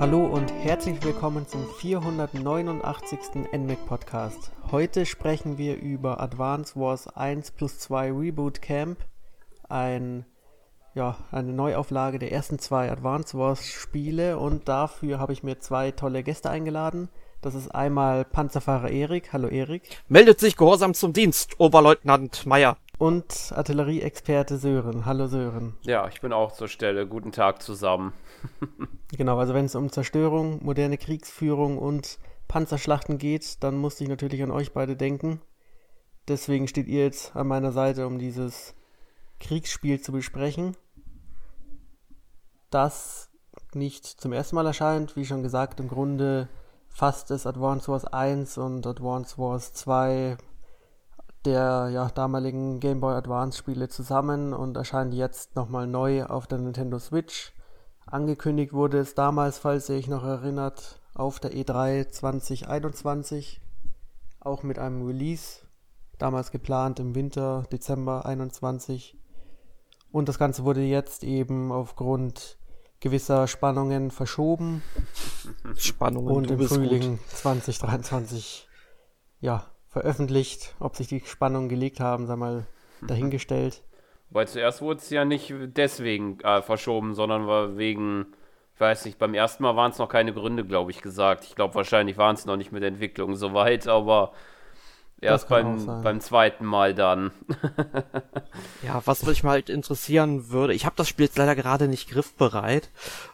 Hallo und herzlich willkommen zum 489. NMAC Podcast. Heute sprechen wir über Advance Wars 1 plus 2 Reboot Camp, ein, ja, eine Neuauflage der ersten zwei Advance Wars Spiele und dafür habe ich mir zwei tolle Gäste eingeladen. Das ist einmal Panzerfahrer Erik. Hallo Erik. Meldet sich gehorsam zum Dienst, Oberleutnant Meier. Und Artillerieexperte Sören. Hallo Sören. Ja, ich bin auch zur Stelle. Guten Tag zusammen. genau, also wenn es um Zerstörung, moderne Kriegsführung und Panzerschlachten geht, dann musste ich natürlich an euch beide denken. Deswegen steht ihr jetzt an meiner Seite, um dieses Kriegsspiel zu besprechen. Das nicht zum ersten Mal erscheint, wie schon gesagt, im Grunde fasst es Advance Wars 1 und Advance Wars 2 der ja, damaligen Game Boy Advance Spiele zusammen und erscheint jetzt nochmal neu auf der Nintendo Switch. Angekündigt wurde es damals, falls ihr euch noch erinnert, auf der E3 2021, auch mit einem Release, damals geplant im Winter, Dezember 21. Und das Ganze wurde jetzt eben aufgrund gewisser Spannungen verschoben. Spannungen. Und im Frühling gut. 2023, ja, veröffentlicht. Ob sich die Spannungen gelegt haben, sei mal dahingestellt. Weil zuerst wurde es ja nicht deswegen äh, verschoben, sondern war wegen, ich weiß nicht, beim ersten Mal waren es noch keine Gründe, glaube ich, gesagt. Ich glaube, wahrscheinlich waren es noch nicht mit der Entwicklung so weit, aber erst beim, beim zweiten Mal dann. ja, was mich mal halt interessieren würde, ich habe das Spiel jetzt leider gerade nicht griffbereit,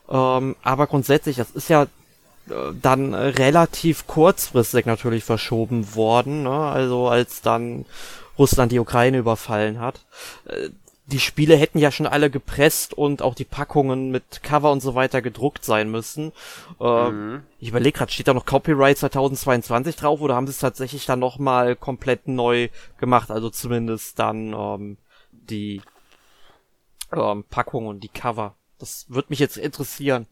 ähm, aber grundsätzlich, das ist ja dann relativ kurzfristig natürlich verschoben worden, ne? also als dann Russland die Ukraine überfallen hat. Äh, die Spiele hätten ja schon alle gepresst und auch die Packungen mit Cover und so weiter gedruckt sein müssen. Äh, mhm. Ich überlege gerade, steht da noch Copyright 2022 drauf oder haben sie es tatsächlich dann nochmal komplett neu gemacht? Also zumindest dann ähm, die ähm, Packung und die Cover. Das würde mich jetzt interessieren.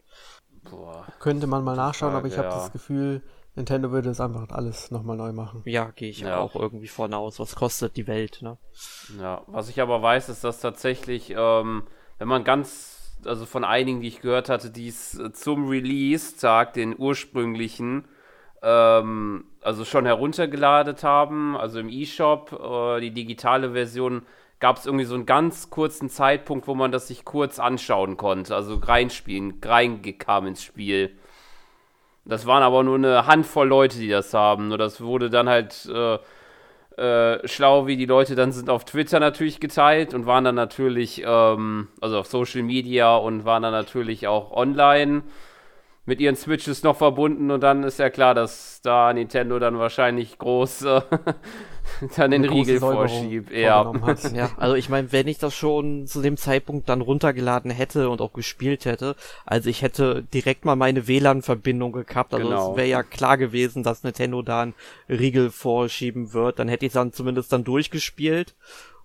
Boah. Könnte man mal nachschauen, aber ich habe das Gefühl, Nintendo würde es einfach alles nochmal neu machen. Ja, gehe ich ja. auch irgendwie von aus. Was kostet die Welt, ne? Ja, was ich aber weiß, ist, dass tatsächlich, ähm, wenn man ganz, also von einigen, die ich gehört hatte, die es äh, zum Release-Tag, den ursprünglichen, ähm, also schon heruntergeladen haben, also im E-Shop, äh, die digitale Version gab es irgendwie so einen ganz kurzen Zeitpunkt, wo man das sich kurz anschauen konnte, also reinspielen, reingekam ins Spiel. Das waren aber nur eine Handvoll Leute, die das haben. Nur das wurde dann halt äh, äh, schlau, wie die Leute dann sind, auf Twitter natürlich geteilt und waren dann natürlich, ähm, also auf Social Media und waren dann natürlich auch online mit ihren Switches noch verbunden und dann ist ja klar, dass da Nintendo dann wahrscheinlich groß äh, dann den Riegel vorschiebt. Ja. ja, also ich meine, wenn ich das schon zu dem Zeitpunkt dann runtergeladen hätte und auch gespielt hätte, also ich hätte direkt mal meine WLAN-Verbindung gehabt, also genau. es wäre ja klar gewesen, dass Nintendo da einen Riegel vorschieben wird, dann hätte ich dann zumindest dann durchgespielt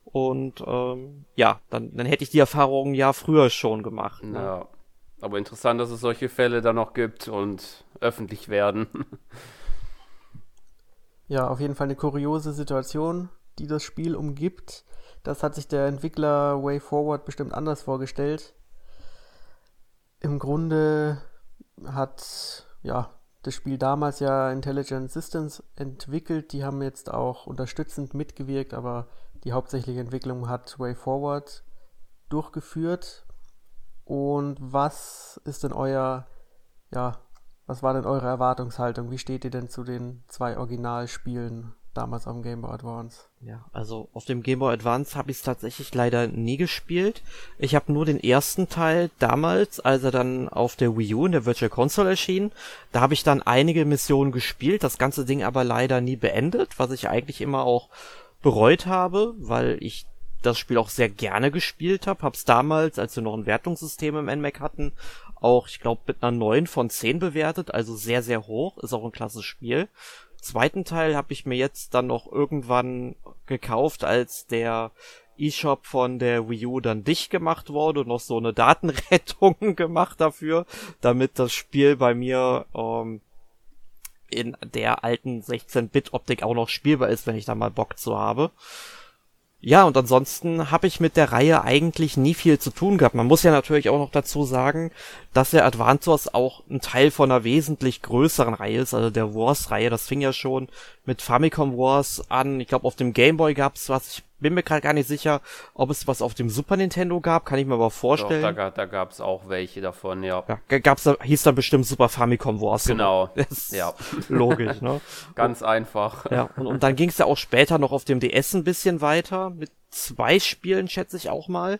und ähm, ja, dann, dann hätte ich die Erfahrung ja früher schon gemacht. Ne? Ja. Aber interessant, dass es solche Fälle da noch gibt und öffentlich werden. ja, auf jeden Fall eine kuriose Situation, die das Spiel umgibt. Das hat sich der Entwickler Way Forward bestimmt anders vorgestellt. Im Grunde hat ja das Spiel damals ja Intelligent Systems entwickelt. Die haben jetzt auch unterstützend mitgewirkt, aber die hauptsächliche Entwicklung hat Way Forward durchgeführt. Und was ist denn euer, ja, was war denn eure Erwartungshaltung? Wie steht ihr denn zu den zwei Originalspielen damals am Game Boy Advance? Ja, also auf dem Game Boy Advance habe ich es tatsächlich leider nie gespielt. Ich habe nur den ersten Teil damals, als er dann auf der Wii U in der Virtual Console erschien, da habe ich dann einige Missionen gespielt, das ganze Ding aber leider nie beendet, was ich eigentlich immer auch bereut habe, weil ich das Spiel auch sehr gerne gespielt habe. Hab's damals, als wir noch ein Wertungssystem im NMAC hatten, auch, ich glaube, mit einer 9 von 10 bewertet, also sehr, sehr hoch. Ist auch ein klasse Spiel. Zweiten Teil habe ich mir jetzt dann noch irgendwann gekauft, als der eShop von der Wii U dann dicht gemacht wurde und noch so eine Datenrettung gemacht dafür, damit das Spiel bei mir ähm, in der alten 16-Bit-Optik auch noch spielbar ist, wenn ich da mal Bock zu habe. Ja, und ansonsten habe ich mit der Reihe eigentlich nie viel zu tun gehabt. Man muss ja natürlich auch noch dazu sagen, dass der Advance Wars auch ein Teil von einer wesentlich größeren Reihe ist, also der Wars-Reihe. Das fing ja schon mit Famicom Wars an. Ich glaube, auf dem Game Boy gab's was. Ich bin mir gerade gar nicht sicher, ob es was auf dem Super Nintendo gab, kann ich mir aber vorstellen. Doch, da, da gab es auch welche davon, ja. ja gab's da, hieß da bestimmt Super Famicom Wars. Genau. ja. Logisch, ne? Ganz und, einfach. Ja, und, und dann ging es ja auch später noch auf dem DS ein bisschen weiter, mit zwei Spielen, schätze ich auch mal.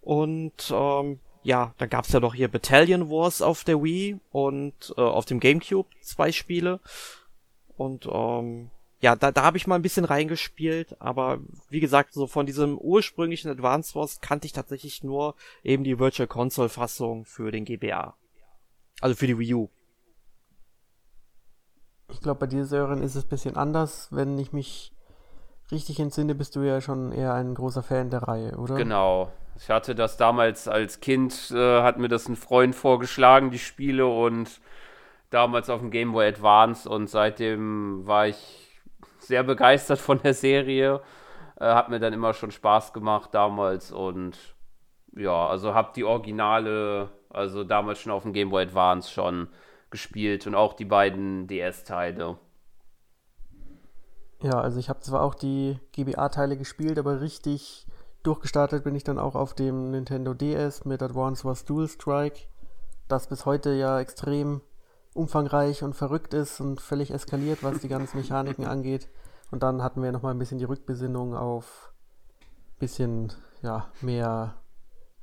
Und ähm, ja, da gab's ja doch hier Battalion Wars auf der Wii und äh, auf dem GameCube zwei Spiele. Und ähm, ja, da, da habe ich mal ein bisschen reingespielt, aber wie gesagt, so von diesem ursprünglichen Advance Wars kannte ich tatsächlich nur eben die Virtual Console Fassung für den GBA. Also für die Wii U. Ich glaube, bei dir, Sören, ist es ein bisschen anders. Wenn ich mich richtig entsinne, bist du ja schon eher ein großer Fan der Reihe, oder? Genau. Ich hatte das damals als Kind, äh, hat mir das ein Freund vorgeschlagen, die Spiele, und damals auf dem Game Boy Advance und seitdem war ich sehr begeistert von der Serie. Äh, hat mir dann immer schon Spaß gemacht damals und ja, also habe die Originale, also damals schon auf dem Game Boy Advance schon gespielt und auch die beiden DS-Teile. Ja, also ich habe zwar auch die GBA-Teile gespielt, aber richtig durchgestartet bin ich dann auch auf dem Nintendo DS mit Advance Wars Dual Strike, das bis heute ja extrem umfangreich und verrückt ist und völlig eskaliert, was die ganzen Mechaniken angeht. Und dann hatten wir nochmal ein bisschen die Rückbesinnung auf ein bisschen ja, mehr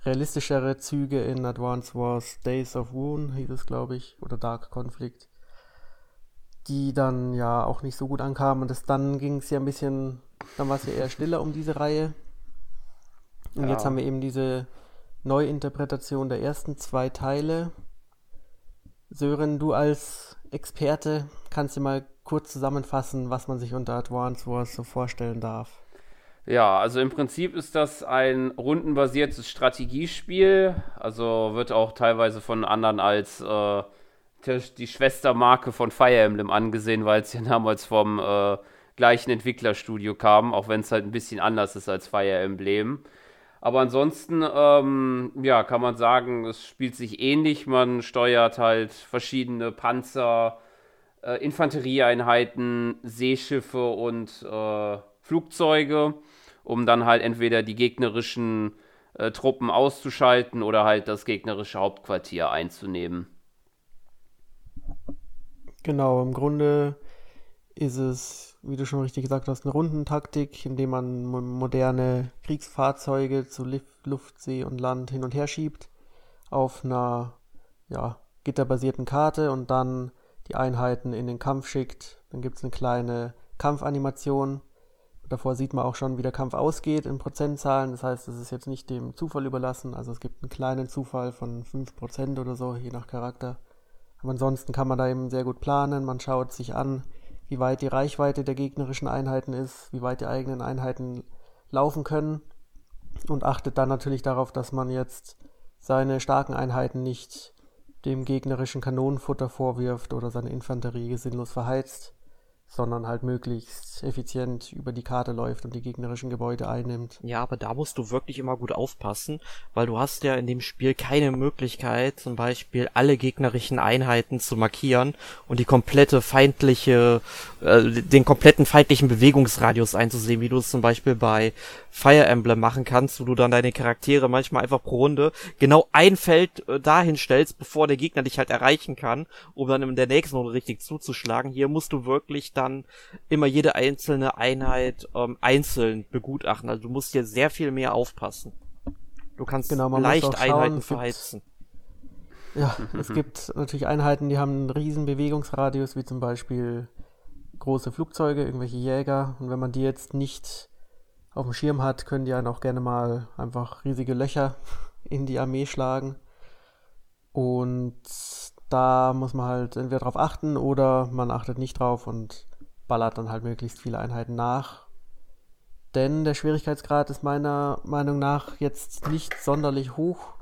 realistischere Züge in Advance Wars Days of Woon, hieß es, glaube ich, oder Dark Conflict, die dann ja auch nicht so gut ankamen. Und das, dann ging es ja ein bisschen, dann war es ja eher stiller um diese Reihe. Und ja. jetzt haben wir eben diese Neuinterpretation der ersten zwei Teile. Sören, du als Experte kannst du mal kurz zusammenfassen, was man sich unter Advance Wars so vorstellen darf? Ja, also im Prinzip ist das ein rundenbasiertes Strategiespiel. Also wird auch teilweise von anderen als äh, die Schwestermarke von Fire Emblem angesehen, weil es ja damals vom äh, gleichen Entwicklerstudio kam, auch wenn es halt ein bisschen anders ist als Fire Emblem. Aber ansonsten, ähm, ja, kann man sagen, es spielt sich ähnlich. Man steuert halt verschiedene Panzer, äh, Infanterieeinheiten, Seeschiffe und äh, Flugzeuge, um dann halt entweder die gegnerischen äh, Truppen auszuschalten oder halt das gegnerische Hauptquartier einzunehmen. Genau, im Grunde ist es, wie du schon richtig gesagt hast, eine Rundentaktik, indem man moderne Kriegsfahrzeuge zu Luft, See und Land hin und her schiebt auf einer ja, gitterbasierten Karte und dann die Einheiten in den Kampf schickt. Dann gibt es eine kleine Kampfanimation. Davor sieht man auch schon, wie der Kampf ausgeht in Prozentzahlen. Das heißt, es ist jetzt nicht dem Zufall überlassen. Also es gibt einen kleinen Zufall von 5% oder so, je nach Charakter. Aber ansonsten kann man da eben sehr gut planen. Man schaut sich an, wie weit die Reichweite der gegnerischen Einheiten ist, wie weit die eigenen Einheiten laufen können und achtet dann natürlich darauf, dass man jetzt seine starken Einheiten nicht dem gegnerischen Kanonenfutter vorwirft oder seine Infanterie sinnlos verheizt, sondern halt möglichst effizient über die Karte läuft und die gegnerischen Gebäude einnimmt. Ja, aber da musst du wirklich immer gut aufpassen, weil du hast ja in dem Spiel keine Möglichkeit, zum Beispiel alle gegnerischen Einheiten zu markieren und die komplette feindliche, äh, den kompletten feindlichen Bewegungsradius einzusehen, wie du es zum Beispiel bei Fire Emblem machen kannst, wo du dann deine Charaktere manchmal einfach pro Runde genau ein Feld äh, dahin stellst, bevor der Gegner dich halt erreichen kann, um dann in der nächsten Runde richtig zuzuschlagen. Hier musst du wirklich dann immer jede einzelne Einheit ähm, einzeln begutachten. Also du musst hier sehr viel mehr aufpassen. Du kannst genau, leicht Einheiten verheizen. Ja, es gibt natürlich Einheiten, die haben einen riesen Bewegungsradius, wie zum Beispiel große Flugzeuge, irgendwelche Jäger. Und wenn man die jetzt nicht auf dem Schirm hat, können die einen auch gerne mal einfach riesige Löcher in die Armee schlagen. Und da muss man halt entweder drauf achten oder man achtet nicht drauf und ballert dann halt möglichst viele Einheiten nach. Denn der Schwierigkeitsgrad ist meiner Meinung nach jetzt nicht sonderlich hoch.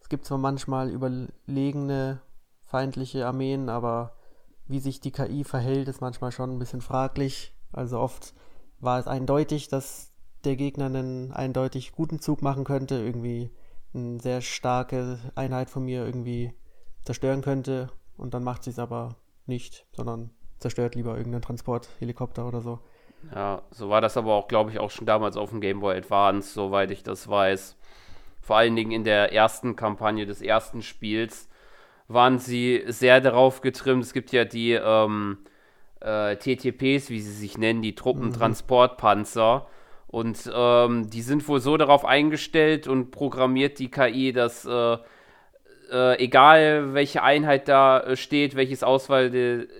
Es gibt zwar manchmal überlegene feindliche Armeen, aber wie sich die KI verhält, ist manchmal schon ein bisschen fraglich. Also oft war es eindeutig, dass der Gegner einen eindeutig guten Zug machen könnte, irgendwie eine sehr starke Einheit von mir irgendwie zerstören könnte und dann macht sie es aber nicht, sondern zerstört lieber irgendeinen Transporthelikopter oder so. Ja, so war das aber auch, glaube ich, auch schon damals auf dem Game Boy Advance, soweit ich das weiß. Vor allen Dingen in der ersten Kampagne des ersten Spiels waren sie sehr darauf getrimmt. Es gibt ja die ähm, äh, TTPs, wie sie sich nennen, die Truppentransportpanzer. Mhm. Und ähm, die sind wohl so darauf eingestellt und programmiert die KI, dass äh, äh, egal welche Einheit da äh, steht, welches Auswahl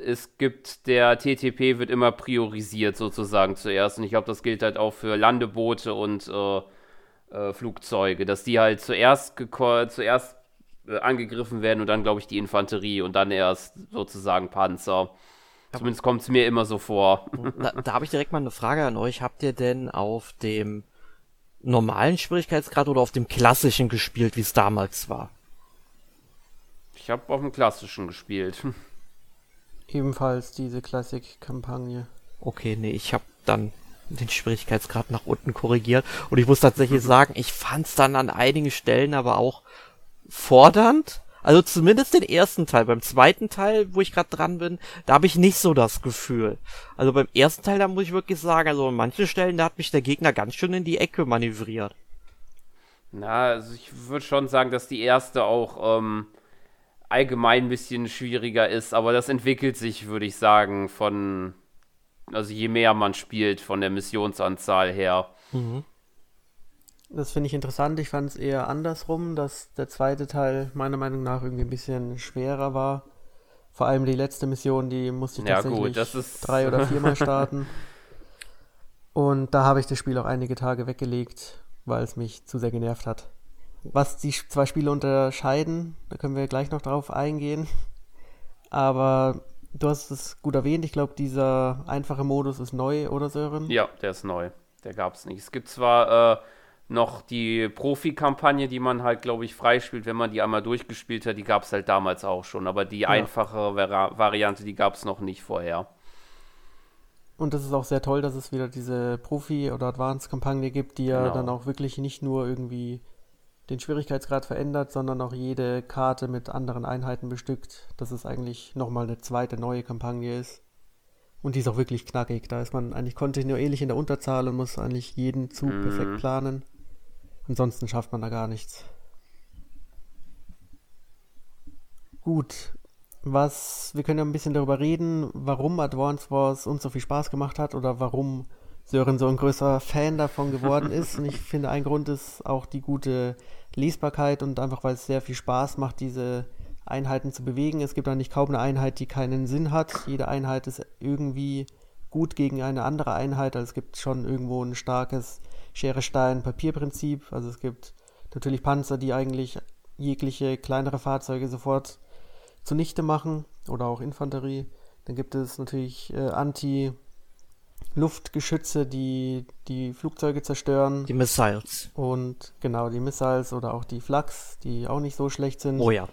es gibt, der TTP wird immer priorisiert sozusagen zuerst. Und ich glaube, das gilt halt auch für Landeboote und äh, äh, Flugzeuge, dass die halt zuerst, zuerst äh, angegriffen werden und dann, glaube ich, die Infanterie und dann erst sozusagen Panzer. Zumindest kommt es mir immer so vor. Da, da habe ich direkt mal eine Frage an euch. Habt ihr denn auf dem normalen Schwierigkeitsgrad oder auf dem klassischen gespielt, wie es damals war? Ich habe auf dem klassischen gespielt. Ebenfalls diese Klassik-Kampagne. Okay, nee, ich habe dann den Schwierigkeitsgrad nach unten korrigiert und ich muss tatsächlich sagen, ich fand es dann an einigen Stellen aber auch fordernd, also zumindest den ersten Teil. Beim zweiten Teil, wo ich gerade dran bin, da habe ich nicht so das Gefühl. Also beim ersten Teil, da muss ich wirklich sagen, also an manchen Stellen, da hat mich der Gegner ganz schön in die Ecke manövriert. Na, also ich würde schon sagen, dass die erste auch ähm, allgemein ein bisschen schwieriger ist, aber das entwickelt sich, würde ich sagen, von, also je mehr man spielt, von der Missionsanzahl her. Mhm. Das finde ich interessant. Ich fand es eher andersrum, dass der zweite Teil meiner Meinung nach irgendwie ein bisschen schwerer war. Vor allem die letzte Mission, die musste ich ja, tatsächlich gut, drei oder viermal starten. Und da habe ich das Spiel auch einige Tage weggelegt, weil es mich zu sehr genervt hat. Was die zwei Spiele unterscheiden, da können wir gleich noch drauf eingehen. Aber du hast es gut erwähnt, ich glaube, dieser einfache Modus ist neu, oder Sören? Ja, der ist neu. Der gab es nicht. Es gibt zwar äh, noch die Profi-Kampagne, die man halt, glaube ich, freispielt, wenn man die einmal durchgespielt hat, die gab es halt damals auch schon. Aber die ja. einfache Vari Variante, die gab es noch nicht vorher. Und das ist auch sehr toll, dass es wieder diese Profi- oder Advanced-Kampagne gibt, die ja genau. dann auch wirklich nicht nur irgendwie den Schwierigkeitsgrad verändert, sondern auch jede Karte mit anderen Einheiten bestückt, dass es eigentlich nochmal eine zweite neue Kampagne ist. Und die ist auch wirklich knackig. Da ist man eigentlich kontinuierlich in der Unterzahl und muss eigentlich jeden Zug mhm. perfekt planen. Ansonsten schafft man da gar nichts. Gut, was wir können ja ein bisschen darüber reden, warum Advance Wars uns so viel Spaß gemacht hat oder warum Sören so ein größer Fan davon geworden ist. Und ich finde, ein Grund ist auch die gute Lesbarkeit und einfach, weil es sehr viel Spaß macht, diese Einheiten zu bewegen. Es gibt eigentlich kaum eine Einheit, die keinen Sinn hat. Jede Einheit ist irgendwie gut gegen eine andere Einheit. Also es gibt schon irgendwo ein starkes Schere, Stein, Papierprinzip. Also es gibt natürlich Panzer, die eigentlich jegliche kleinere Fahrzeuge sofort zunichte machen oder auch Infanterie. Dann gibt es natürlich äh, Anti- Luftgeschütze, die die Flugzeuge zerstören. Die Missiles. Und genau, die Missiles oder auch die Flaks, die auch nicht so schlecht sind. Oh ja.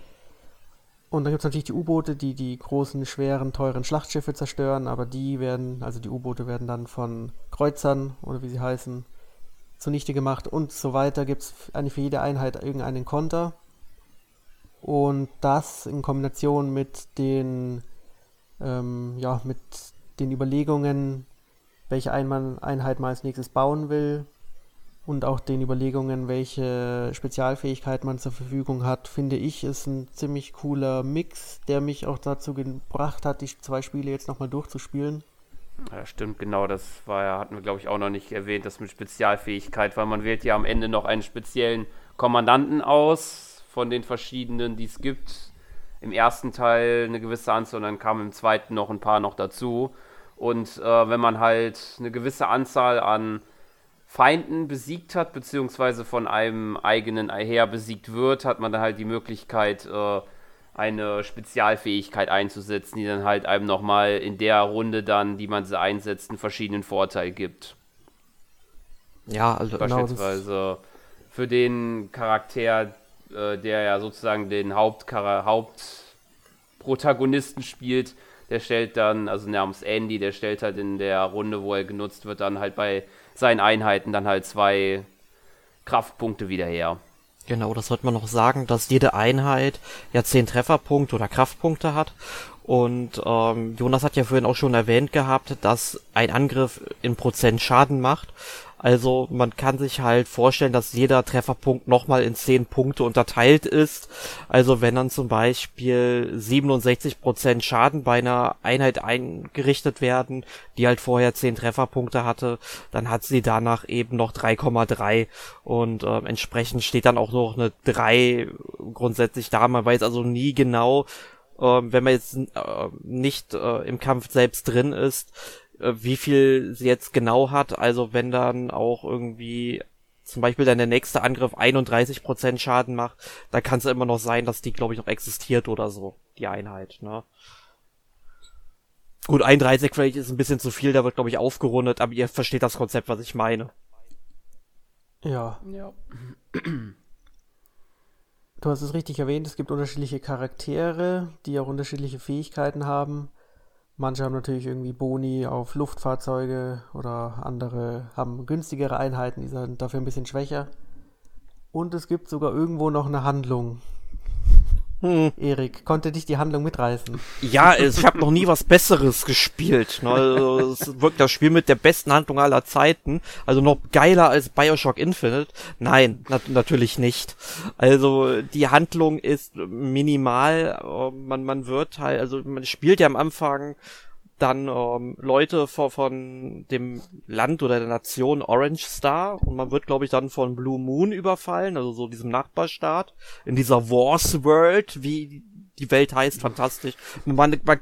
Und dann gibt es natürlich die U-Boote, die die großen, schweren, teuren Schlachtschiffe zerstören, aber die werden, also die U-Boote werden dann von Kreuzern oder wie sie heißen, zunichte gemacht und so weiter. Gibt es eigentlich für jede Einheit irgendeinen Konter. Und das in Kombination mit den, ähm, ja, mit den Überlegungen, welche Einheit man als nächstes bauen will, und auch den Überlegungen, welche Spezialfähigkeit man zur Verfügung hat, finde ich, ist ein ziemlich cooler Mix, der mich auch dazu gebracht hat, die zwei Spiele jetzt nochmal durchzuspielen. Ja, stimmt, genau, das war ja, hatten wir glaube ich auch noch nicht erwähnt, das mit Spezialfähigkeit, weil man wählt ja am Ende noch einen speziellen Kommandanten aus von den verschiedenen, die es gibt. Im ersten Teil eine gewisse Anzahl und dann kamen im zweiten noch ein paar noch dazu. Und äh, wenn man halt eine gewisse Anzahl an Feinden besiegt hat, beziehungsweise von einem eigenen Heer besiegt wird, hat man dann halt die Möglichkeit, äh, eine Spezialfähigkeit einzusetzen, die dann halt einem nochmal in der Runde dann, die man sie einsetzt, einen verschiedenen Vorteil gibt. Ja, also beispielsweise für den Charakter, äh, der ja sozusagen den Hauptkara Hauptprotagonisten spielt, der stellt dann, also namens Andy, der stellt halt in der Runde, wo er genutzt wird, dann halt bei seinen Einheiten dann halt zwei Kraftpunkte wieder her. Genau, das sollte man noch sagen, dass jede Einheit ja zehn Trefferpunkte oder Kraftpunkte hat. Und ähm, Jonas hat ja vorhin auch schon erwähnt gehabt, dass ein Angriff in Prozent Schaden macht. Also man kann sich halt vorstellen, dass jeder Trefferpunkt nochmal in 10 Punkte unterteilt ist. Also wenn dann zum Beispiel 67% Schaden bei einer Einheit eingerichtet werden, die halt vorher 10 Trefferpunkte hatte, dann hat sie danach eben noch 3,3 und äh, entsprechend steht dann auch noch eine 3 grundsätzlich da. Man weiß also nie genau, äh, wenn man jetzt äh, nicht äh, im Kampf selbst drin ist, wie viel sie jetzt genau hat. Also wenn dann auch irgendwie zum Beispiel dann der nächste Angriff 31% Schaden macht, da kann es immer noch sein, dass die, glaube ich, noch existiert oder so, die Einheit, ne? Gut, 31 vielleicht ist ein bisschen zu viel, da wird, glaube ich, aufgerundet, aber ihr versteht das Konzept, was ich meine. Ja. Ja. Du hast es richtig erwähnt, es gibt unterschiedliche Charaktere, die auch unterschiedliche Fähigkeiten haben. Manche haben natürlich irgendwie Boni auf Luftfahrzeuge oder andere haben günstigere Einheiten, die sind dafür ein bisschen schwächer. Und es gibt sogar irgendwo noch eine Handlung. Hm. Erik, konnte dich die Handlung mitreißen? Ja, ich habe noch nie was Besseres gespielt. Ne? Also, es wirklich das Spiel mit der besten Handlung aller Zeiten. Also noch geiler als Bioshock Infinite. Nein, nat natürlich nicht. Also die Handlung ist minimal. Man, man wird halt, also man spielt ja am Anfang dann ähm, Leute von, von dem Land oder der Nation Orange Star und man wird, glaube ich, dann von Blue Moon überfallen, also so diesem Nachbarstaat, in dieser Wars World, wie die Welt heißt, fantastisch. Man, man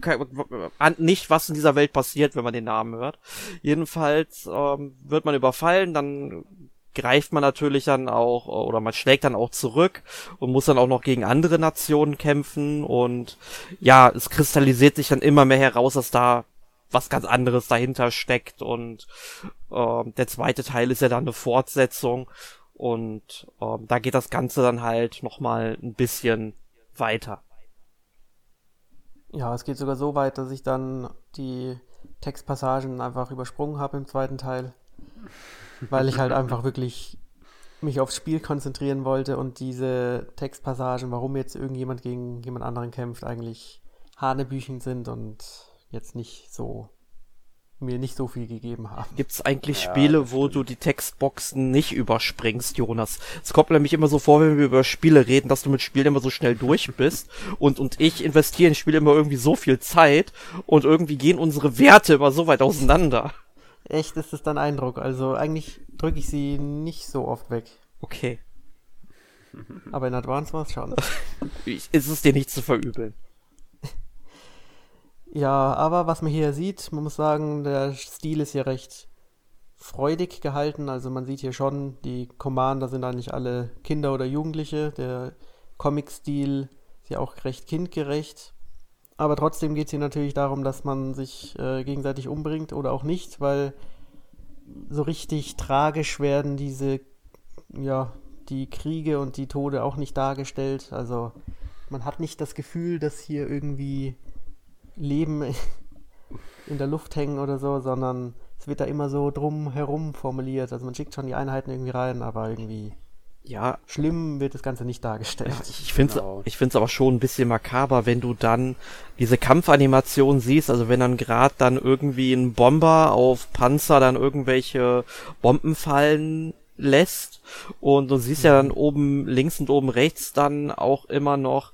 man nicht, was in dieser Welt passiert, wenn man den Namen hört. Jedenfalls ähm, wird man überfallen, dann greift man natürlich dann auch oder man schlägt dann auch zurück und muss dann auch noch gegen andere Nationen kämpfen. Und ja, es kristallisiert sich dann immer mehr heraus, dass da was ganz anderes dahinter steckt. Und äh, der zweite Teil ist ja dann eine Fortsetzung. Und äh, da geht das Ganze dann halt nochmal ein bisschen weiter. Ja, es geht sogar so weit, dass ich dann die Textpassagen einfach übersprungen habe im zweiten Teil weil ich halt einfach wirklich mich aufs Spiel konzentrieren wollte und diese Textpassagen, warum jetzt irgendjemand gegen jemand anderen kämpft, eigentlich Hanebüchen sind und jetzt nicht so mir nicht so viel gegeben haben. Gibt es eigentlich ja, Spiele, wo du die Textboxen nicht überspringst, Jonas? Es kommt nämlich immer so vor, wenn wir über Spiele reden, dass du mit Spielen immer so schnell durch bist und, und ich investiere in Spiele immer irgendwie so viel Zeit und irgendwie gehen unsere Werte immer so weit auseinander. Echt ist es dann Eindruck. Also eigentlich drücke ich sie nicht so oft weg. Okay. Aber in Advance war es schon. ist es dir nicht zu verübeln? Ja, aber was man hier sieht, man muss sagen, der Stil ist hier recht freudig gehalten. Also man sieht hier schon, die Commander sind eigentlich alle Kinder oder Jugendliche. Der Comic-Stil ist ja auch recht kindgerecht. Aber trotzdem geht es hier natürlich darum, dass man sich äh, gegenseitig umbringt oder auch nicht, weil so richtig tragisch werden diese, ja, die Kriege und die Tode auch nicht dargestellt. Also man hat nicht das Gefühl, dass hier irgendwie Leben in der Luft hängen oder so, sondern es wird da immer so drum herum formuliert. Also man schickt schon die Einheiten irgendwie rein, aber irgendwie ja, schlimm wird das Ganze nicht dargestellt. Ich finde es genau. ich find's aber schon ein bisschen makaber, wenn du dann diese Kampfanimation siehst, also wenn dann gerade dann irgendwie ein Bomber auf Panzer dann irgendwelche Bomben fallen lässt und du siehst ja dann oben links und oben rechts dann auch immer noch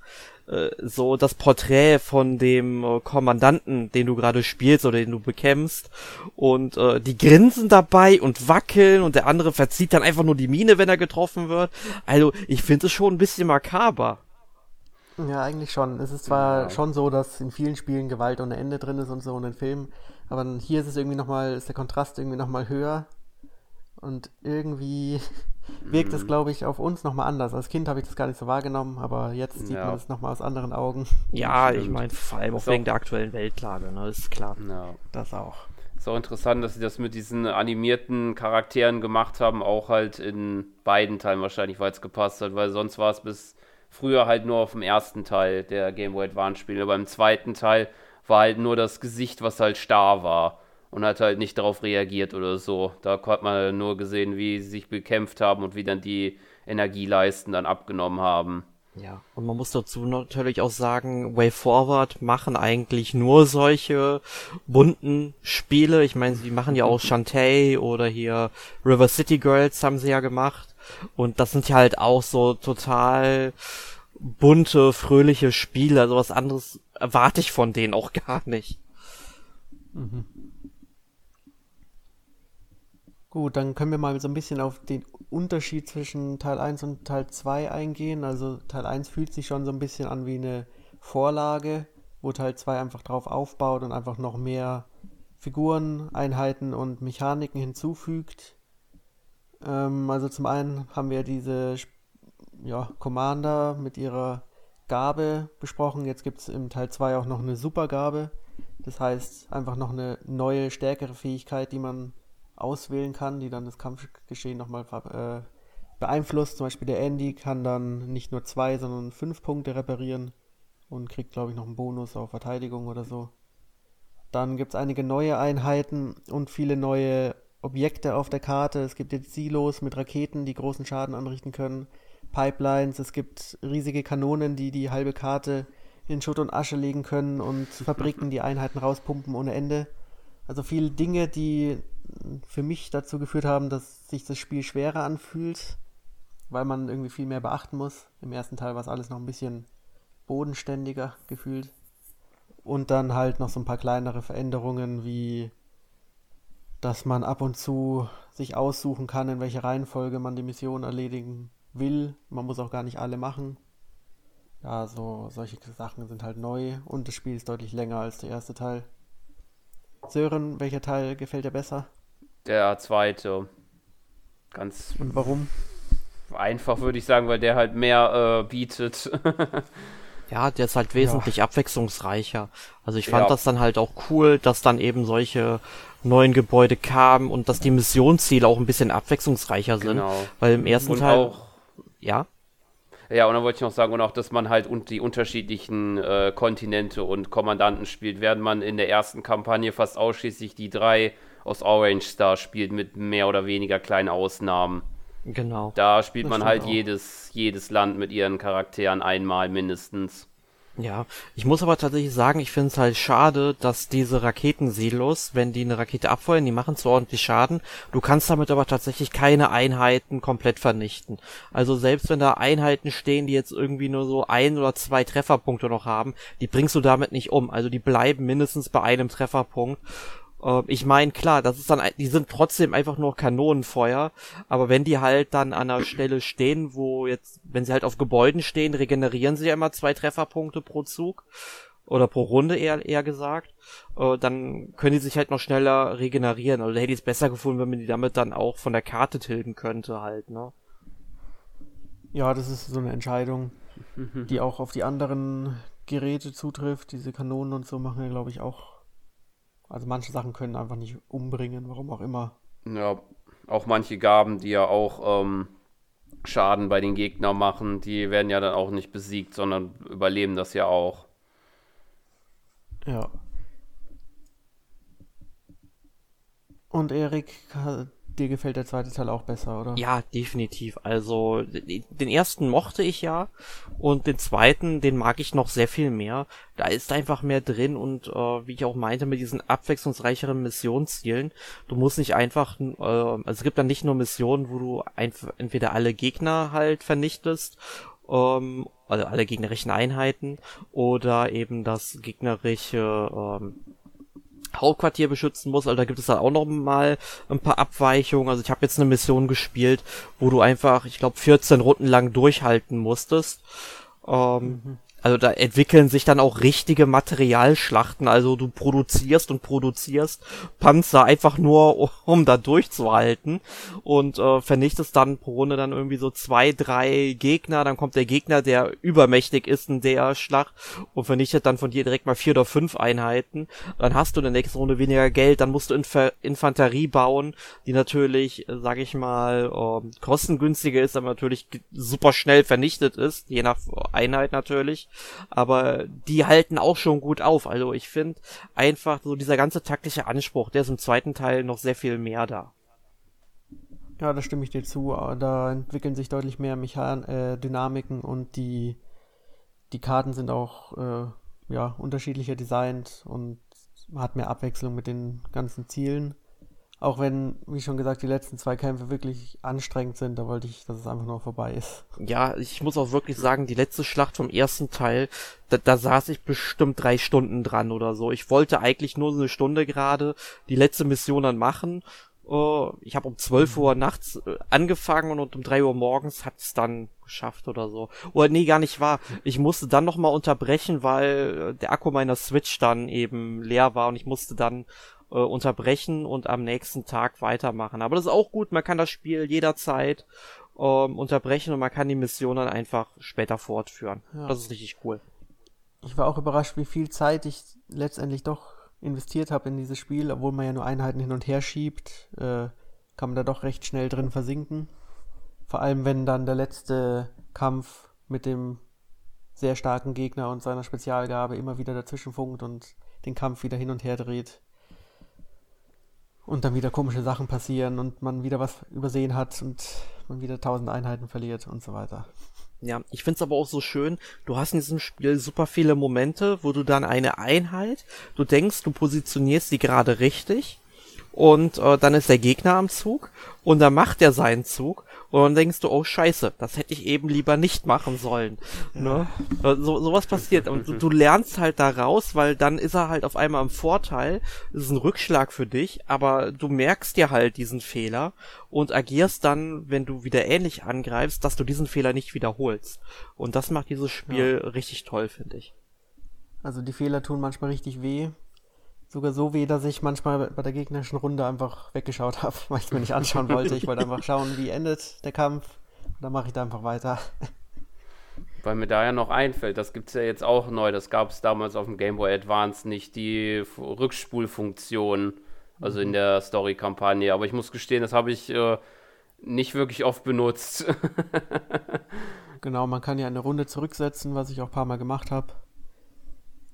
so das Porträt von dem äh, Kommandanten, den du gerade spielst oder den du bekämpfst. Und äh, die grinsen dabei und wackeln und der andere verzieht dann einfach nur die Miene, wenn er getroffen wird. Also ich finde es schon ein bisschen makaber. Ja, eigentlich schon. Es ist zwar ja. schon so, dass in vielen Spielen Gewalt ohne Ende drin ist und so in den Filmen, aber hier ist es irgendwie nochmal, ist der Kontrast irgendwie nochmal höher. Und irgendwie wirkt es, mhm. glaube ich, auf uns nochmal anders. Als Kind habe ich das gar nicht so wahrgenommen, aber jetzt sieht ja. man es nochmal aus anderen Augen. Ja, ich meine, vor allem auch wegen der aktuellen Weltlage, ne, ist klar. Ja. Das auch. Ist auch interessant, dass sie das mit diesen animierten Charakteren gemacht haben, auch halt in beiden Teilen wahrscheinlich, weil es gepasst hat, weil sonst war es bis früher halt nur auf dem ersten Teil der Game Boy Advance Spiele. Beim zweiten Teil war halt nur das Gesicht, was halt starr war und hat halt nicht darauf reagiert oder so. Da hat man nur gesehen, wie sie sich bekämpft haben und wie dann die Energieleisten dann abgenommen haben. Ja, und man muss dazu natürlich auch sagen, Way Forward machen eigentlich nur solche bunten Spiele. Ich meine, sie machen ja auch Shantae oder hier River City Girls haben sie ja gemacht. Und das sind ja halt auch so total bunte, fröhliche Spiele. Also was anderes erwarte ich von denen auch gar nicht. Mhm. Gut, dann können wir mal so ein bisschen auf den Unterschied zwischen Teil 1 und Teil 2 eingehen. Also Teil 1 fühlt sich schon so ein bisschen an wie eine Vorlage, wo Teil 2 einfach drauf aufbaut und einfach noch mehr Figuren, Einheiten und Mechaniken hinzufügt. Ähm, also zum einen haben wir diese ja, Commander mit ihrer Gabe besprochen. Jetzt gibt es im Teil 2 auch noch eine Supergabe. Das heißt einfach noch eine neue, stärkere Fähigkeit, die man auswählen kann, die dann das Kampfgeschehen nochmal äh, beeinflusst. Zum Beispiel der Andy kann dann nicht nur zwei, sondern fünf Punkte reparieren und kriegt, glaube ich, noch einen Bonus auf Verteidigung oder so. Dann gibt es einige neue Einheiten und viele neue Objekte auf der Karte. Es gibt jetzt Silos mit Raketen, die großen Schaden anrichten können. Pipelines, es gibt riesige Kanonen, die die halbe Karte in Schutt und Asche legen können und Fabriken, die Einheiten rauspumpen ohne Ende. Also viele Dinge, die für mich dazu geführt haben, dass sich das Spiel schwerer anfühlt, weil man irgendwie viel mehr beachten muss. Im ersten Teil war es alles noch ein bisschen bodenständiger gefühlt. Und dann halt noch so ein paar kleinere Veränderungen, wie dass man ab und zu sich aussuchen kann, in welcher Reihenfolge man die Mission erledigen will. Man muss auch gar nicht alle machen. Ja, so solche Sachen sind halt neu und das Spiel ist deutlich länger als der erste Teil. Sören, welcher Teil gefällt dir besser? Der zweite. Ganz. Und warum? Einfach würde ich sagen, weil der halt mehr äh, bietet. ja, der ist halt wesentlich ja. abwechslungsreicher. Also ich fand ja. das dann halt auch cool, dass dann eben solche neuen Gebäude kamen und dass die Missionsziele auch ein bisschen abwechslungsreicher sind. Genau. Weil im ersten und Teil. Auch, ja. Ja, und dann wollte ich noch sagen, und auch, dass man halt die unterschiedlichen äh, Kontinente und Kommandanten spielt, während man in der ersten Kampagne fast ausschließlich die drei aus Orange Star spielt, mit mehr oder weniger kleinen Ausnahmen. Genau. Da spielt das man halt jedes, jedes Land mit ihren Charakteren einmal mindestens. Ja, ich muss aber tatsächlich sagen, ich finde es halt schade, dass diese Raketensilos, wenn die eine Rakete abfeuern, die machen zwar ordentlich Schaden, du kannst damit aber tatsächlich keine Einheiten komplett vernichten. Also selbst wenn da Einheiten stehen, die jetzt irgendwie nur so ein oder zwei Trefferpunkte noch haben, die bringst du damit nicht um. Also die bleiben mindestens bei einem Trefferpunkt äh, ich meine, klar, das ist dann, die sind trotzdem einfach nur Kanonenfeuer, aber wenn die halt dann an einer Stelle stehen, wo jetzt, wenn sie halt auf Gebäuden stehen, regenerieren sie ja immer zwei Trefferpunkte pro Zug oder pro Runde eher, eher gesagt, äh, dann können die sich halt noch schneller regenerieren. Also hätte ich es besser gefunden, wenn man die damit dann auch von der Karte tilgen könnte halt, ne? Ja, das ist so eine Entscheidung, die auch auf die anderen Geräte zutrifft. Diese Kanonen und so machen ja, glaube ich, auch also manche Sachen können einfach nicht umbringen, warum auch immer. Ja, auch manche Gaben, die ja auch ähm, Schaden bei den Gegnern machen, die werden ja dann auch nicht besiegt, sondern überleben das ja auch. Ja. Und Erik, dir gefällt der zweite Teil auch besser, oder? Ja, definitiv. Also den ersten mochte ich ja und den zweiten, den mag ich noch sehr viel mehr. Da ist einfach mehr drin und äh, wie ich auch meinte, mit diesen abwechslungsreicheren Missionszielen, du musst nicht einfach, äh, also es gibt dann nicht nur Missionen, wo du entweder alle Gegner halt vernichtest ähm, also alle gegnerischen Einheiten oder eben das gegnerische ähm, Hauptquartier beschützen muss. Also da gibt es dann auch noch mal ein paar Abweichungen. Also ich habe jetzt eine Mission gespielt, wo du einfach, ich glaube, 14 Runden lang durchhalten musstest. Ähm, mhm. Also da entwickeln sich dann auch richtige Materialschlachten. Also du produzierst und produzierst Panzer einfach nur, um da durchzuhalten und äh, vernichtest dann pro Runde dann irgendwie so zwei, drei Gegner. Dann kommt der Gegner, der übermächtig ist in der Schlacht und vernichtet dann von dir direkt mal vier oder fünf Einheiten. Dann hast du in der nächsten Runde weniger Geld. Dann musst du Inf Infanterie bauen, die natürlich, äh, sag ich mal, äh, kostengünstiger ist, aber natürlich super schnell vernichtet ist, je nach Einheit natürlich. Aber die halten auch schon gut auf. Also ich finde einfach so dieser ganze taktische Anspruch, der ist im zweiten Teil noch sehr viel mehr da. Ja, da stimme ich dir zu. Da entwickeln sich deutlich mehr Mechan äh, Dynamiken und die, die Karten sind auch äh, ja, unterschiedlicher designt und hat mehr Abwechslung mit den ganzen Zielen. Auch wenn, wie schon gesagt, die letzten zwei Kämpfe wirklich anstrengend sind, da wollte ich, dass es einfach nur vorbei ist. Ja, ich muss auch wirklich sagen, die letzte Schlacht vom ersten Teil, da, da saß ich bestimmt drei Stunden dran oder so. Ich wollte eigentlich nur so eine Stunde gerade die letzte Mission dann machen. Uh, ich habe um 12 Uhr nachts äh, angefangen und um 3 Uhr morgens hat es dann geschafft oder so. Oder nee, gar nicht wahr. Ich musste dann nochmal unterbrechen, weil der Akku meiner Switch dann eben leer war und ich musste dann äh, unterbrechen und am nächsten Tag weitermachen. Aber das ist auch gut, man kann das Spiel jederzeit ähm, unterbrechen und man kann die Mission dann einfach später fortführen. Ja. Das ist richtig cool. Ich war auch überrascht, wie viel Zeit ich letztendlich doch investiert habe in dieses Spiel, obwohl man ja nur Einheiten hin und her schiebt, äh, kann man da doch recht schnell drin versinken. Vor allem, wenn dann der letzte Kampf mit dem sehr starken Gegner und seiner Spezialgabe immer wieder dazwischen funkt und den Kampf wieder hin und her dreht und dann wieder komische Sachen passieren und man wieder was übersehen hat und man wieder tausend Einheiten verliert und so weiter. Ja, ich find's aber auch so schön, du hast in diesem Spiel super viele Momente, wo du dann eine Einheit, du denkst, du positionierst sie gerade richtig und äh, dann ist der Gegner am Zug und dann macht er seinen Zug und dann denkst du, oh scheiße, das hätte ich eben lieber nicht machen sollen. Ne? Äh, so, sowas passiert und du, du lernst halt daraus, weil dann ist er halt auf einmal im Vorteil, das ist ein Rückschlag für dich, aber du merkst dir halt diesen Fehler und agierst dann, wenn du wieder ähnlich angreifst, dass du diesen Fehler nicht wiederholst. Und das macht dieses Spiel ja. richtig toll, finde ich. Also die Fehler tun manchmal richtig weh, sogar so weh, dass ich manchmal bei der gegnerischen Runde einfach weggeschaut habe, weil ich es mir nicht anschauen wollte. Ich wollte einfach schauen, wie endet der Kampf. Und dann mache ich da einfach weiter. Weil mir da ja noch einfällt, das gibt es ja jetzt auch neu, das gab es damals auf dem Game Boy Advance nicht, die Rückspulfunktion, also in mhm. der Story-Kampagne. Aber ich muss gestehen, das habe ich äh, nicht wirklich oft benutzt. genau, man kann ja eine Runde zurücksetzen, was ich auch ein paar Mal gemacht habe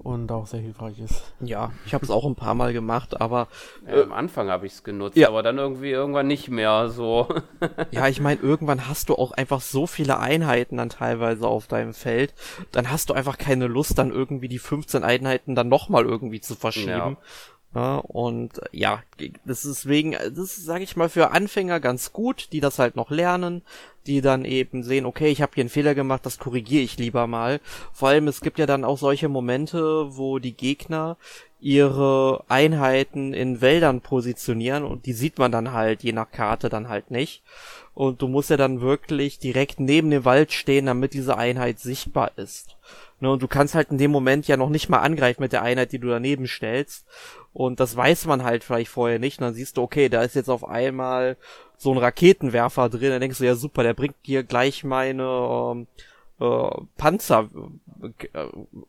und auch sehr hilfreich ist. Ja, ich habe es auch ein paar Mal gemacht, aber ja, am Anfang habe ich es genutzt, ja. aber dann irgendwie irgendwann nicht mehr so. ja, ich meine, irgendwann hast du auch einfach so viele Einheiten dann teilweise auf deinem Feld, dann hast du einfach keine Lust, dann irgendwie die 15 Einheiten dann nochmal irgendwie zu verschieben. Ja. Ja, und ja, das ist wegen, das ist, sage ich mal, für Anfänger ganz gut, die das halt noch lernen, die dann eben sehen, okay, ich habe hier einen Fehler gemacht, das korrigiere ich lieber mal. Vor allem, es gibt ja dann auch solche Momente, wo die Gegner ihre Einheiten in Wäldern positionieren und die sieht man dann halt je nach Karte dann halt nicht. Und du musst ja dann wirklich direkt neben dem Wald stehen, damit diese Einheit sichtbar ist. Ne, und du kannst halt in dem Moment ja noch nicht mal angreifen mit der Einheit, die du daneben stellst. Und das weiß man halt vielleicht vorher nicht. Und dann siehst du, okay, da ist jetzt auf einmal so ein Raketenwerfer drin. Dann denkst du, ja super, der bringt dir gleich meine ähm, äh, Panzer äh,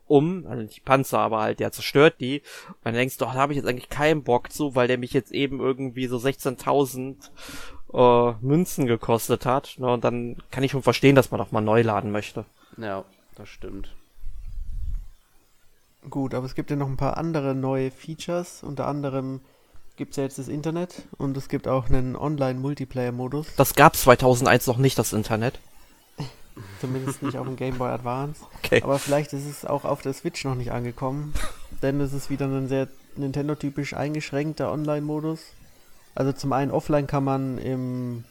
um. Also nicht Panzer, aber halt, der zerstört die. Und dann denkst du, ach, da habe ich jetzt eigentlich keinen Bock zu, weil der mich jetzt eben irgendwie so 16.000 äh, Münzen gekostet hat. Ne? Und dann kann ich schon verstehen, dass man doch mal neu laden möchte. Ja, das stimmt. Gut, aber es gibt ja noch ein paar andere neue Features. Unter anderem gibt es ja jetzt das Internet und es gibt auch einen Online-Multiplayer-Modus. Das gab es 2001 noch nicht, das Internet. Zumindest nicht auf dem Game Boy Advance. Okay. Aber vielleicht ist es auch auf der Switch noch nicht angekommen. Denn es ist wieder ein sehr Nintendo-typisch eingeschränkter Online-Modus. Also zum einen offline kann man im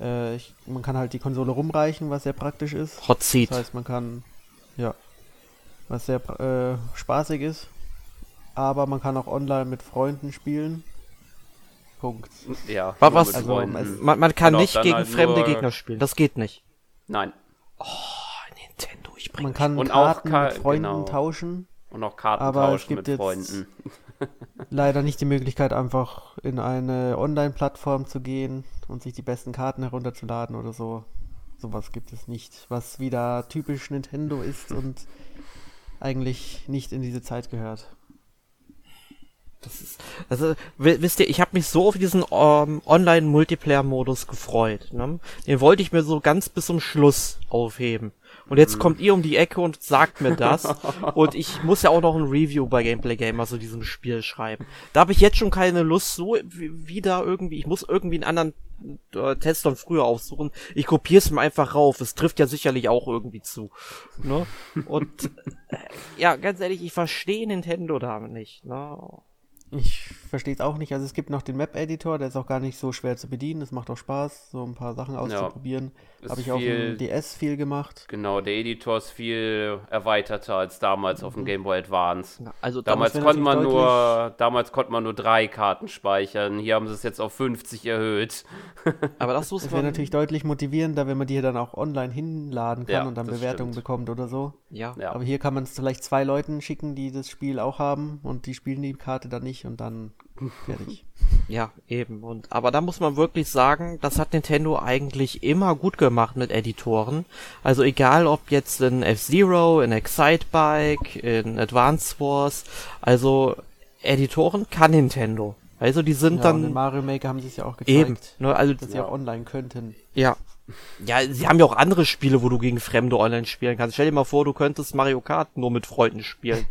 äh, ich, man kann halt die Konsole rumreichen, was sehr praktisch ist. Hot Seat. Das heißt, man kann ja was sehr äh, spaßig ist. Aber man kann auch online mit Freunden spielen. Punkt. Ja, was? Also, man, man, kann nicht gegen halt fremde Gegner spielen. Das geht nicht. Nein. Oh, Nintendo, ich bring Man kann und Karten auch mit Freunden genau. tauschen. Und auch Karten aber tauschen mit Freunden. leider nicht die Möglichkeit, einfach in eine Online-Plattform zu gehen und sich die besten Karten herunterzuladen oder so. Sowas gibt es nicht, was wieder typisch Nintendo ist und eigentlich nicht in diese Zeit gehört. Das ist, also wisst ihr, ich habe mich so auf diesen ähm, Online-Multiplayer-Modus gefreut. Ne? Den wollte ich mir so ganz bis zum Schluss aufheben. Und jetzt mhm. kommt ihr um die Ecke und sagt mir das. und ich muss ja auch noch ein Review bei Gameplay Gamer zu diesem Spiel schreiben. Da habe ich jetzt schon keine Lust, so wieder irgendwie, ich muss irgendwie einen anderen äh, Testern früher aussuchen. Ich kopiere es mir einfach rauf. Es trifft ja sicherlich auch irgendwie zu. Ne? Und äh, ja, ganz ehrlich, ich verstehe Nintendo damit nicht. Ne? Ich verstehe es auch nicht. Also es gibt noch den Map-Editor, der ist auch gar nicht so schwer zu bedienen. Es macht auch Spaß, so ein paar Sachen auszuprobieren. Ja, Habe ich auch im DS viel gemacht. Genau, der Editor ist viel erweiterter als damals mhm. auf dem mhm. Game Boy Advance. Ja, also damals konnte man nur, damals konnte man nur drei Karten speichern. Hier haben sie es jetzt auf 50 erhöht. Aber das, das wäre natürlich deutlich motivierender, wenn man die hier dann auch online hinladen kann ja, und dann Bewertungen stimmt. bekommt oder so. Ja. Aber hier kann man es vielleicht zwei Leuten schicken, die das Spiel auch haben und die spielen die Karte dann nicht und dann fertig. Ja, eben. Und aber da muss man wirklich sagen, das hat Nintendo eigentlich immer gut gemacht mit Editoren. Also egal ob jetzt in F-Zero, in Excitebike, in Advance Wars, also Editoren kann Nintendo. Also die sind ja, dann. In Mario Maker haben sie es ja auch gezeigt, eben, ne, also, dass sie ja. auch online könnten. Ja. Ja, sie haben ja auch andere Spiele, wo du gegen Fremde online spielen kannst. Stell dir mal vor, du könntest Mario Kart nur mit Freunden spielen.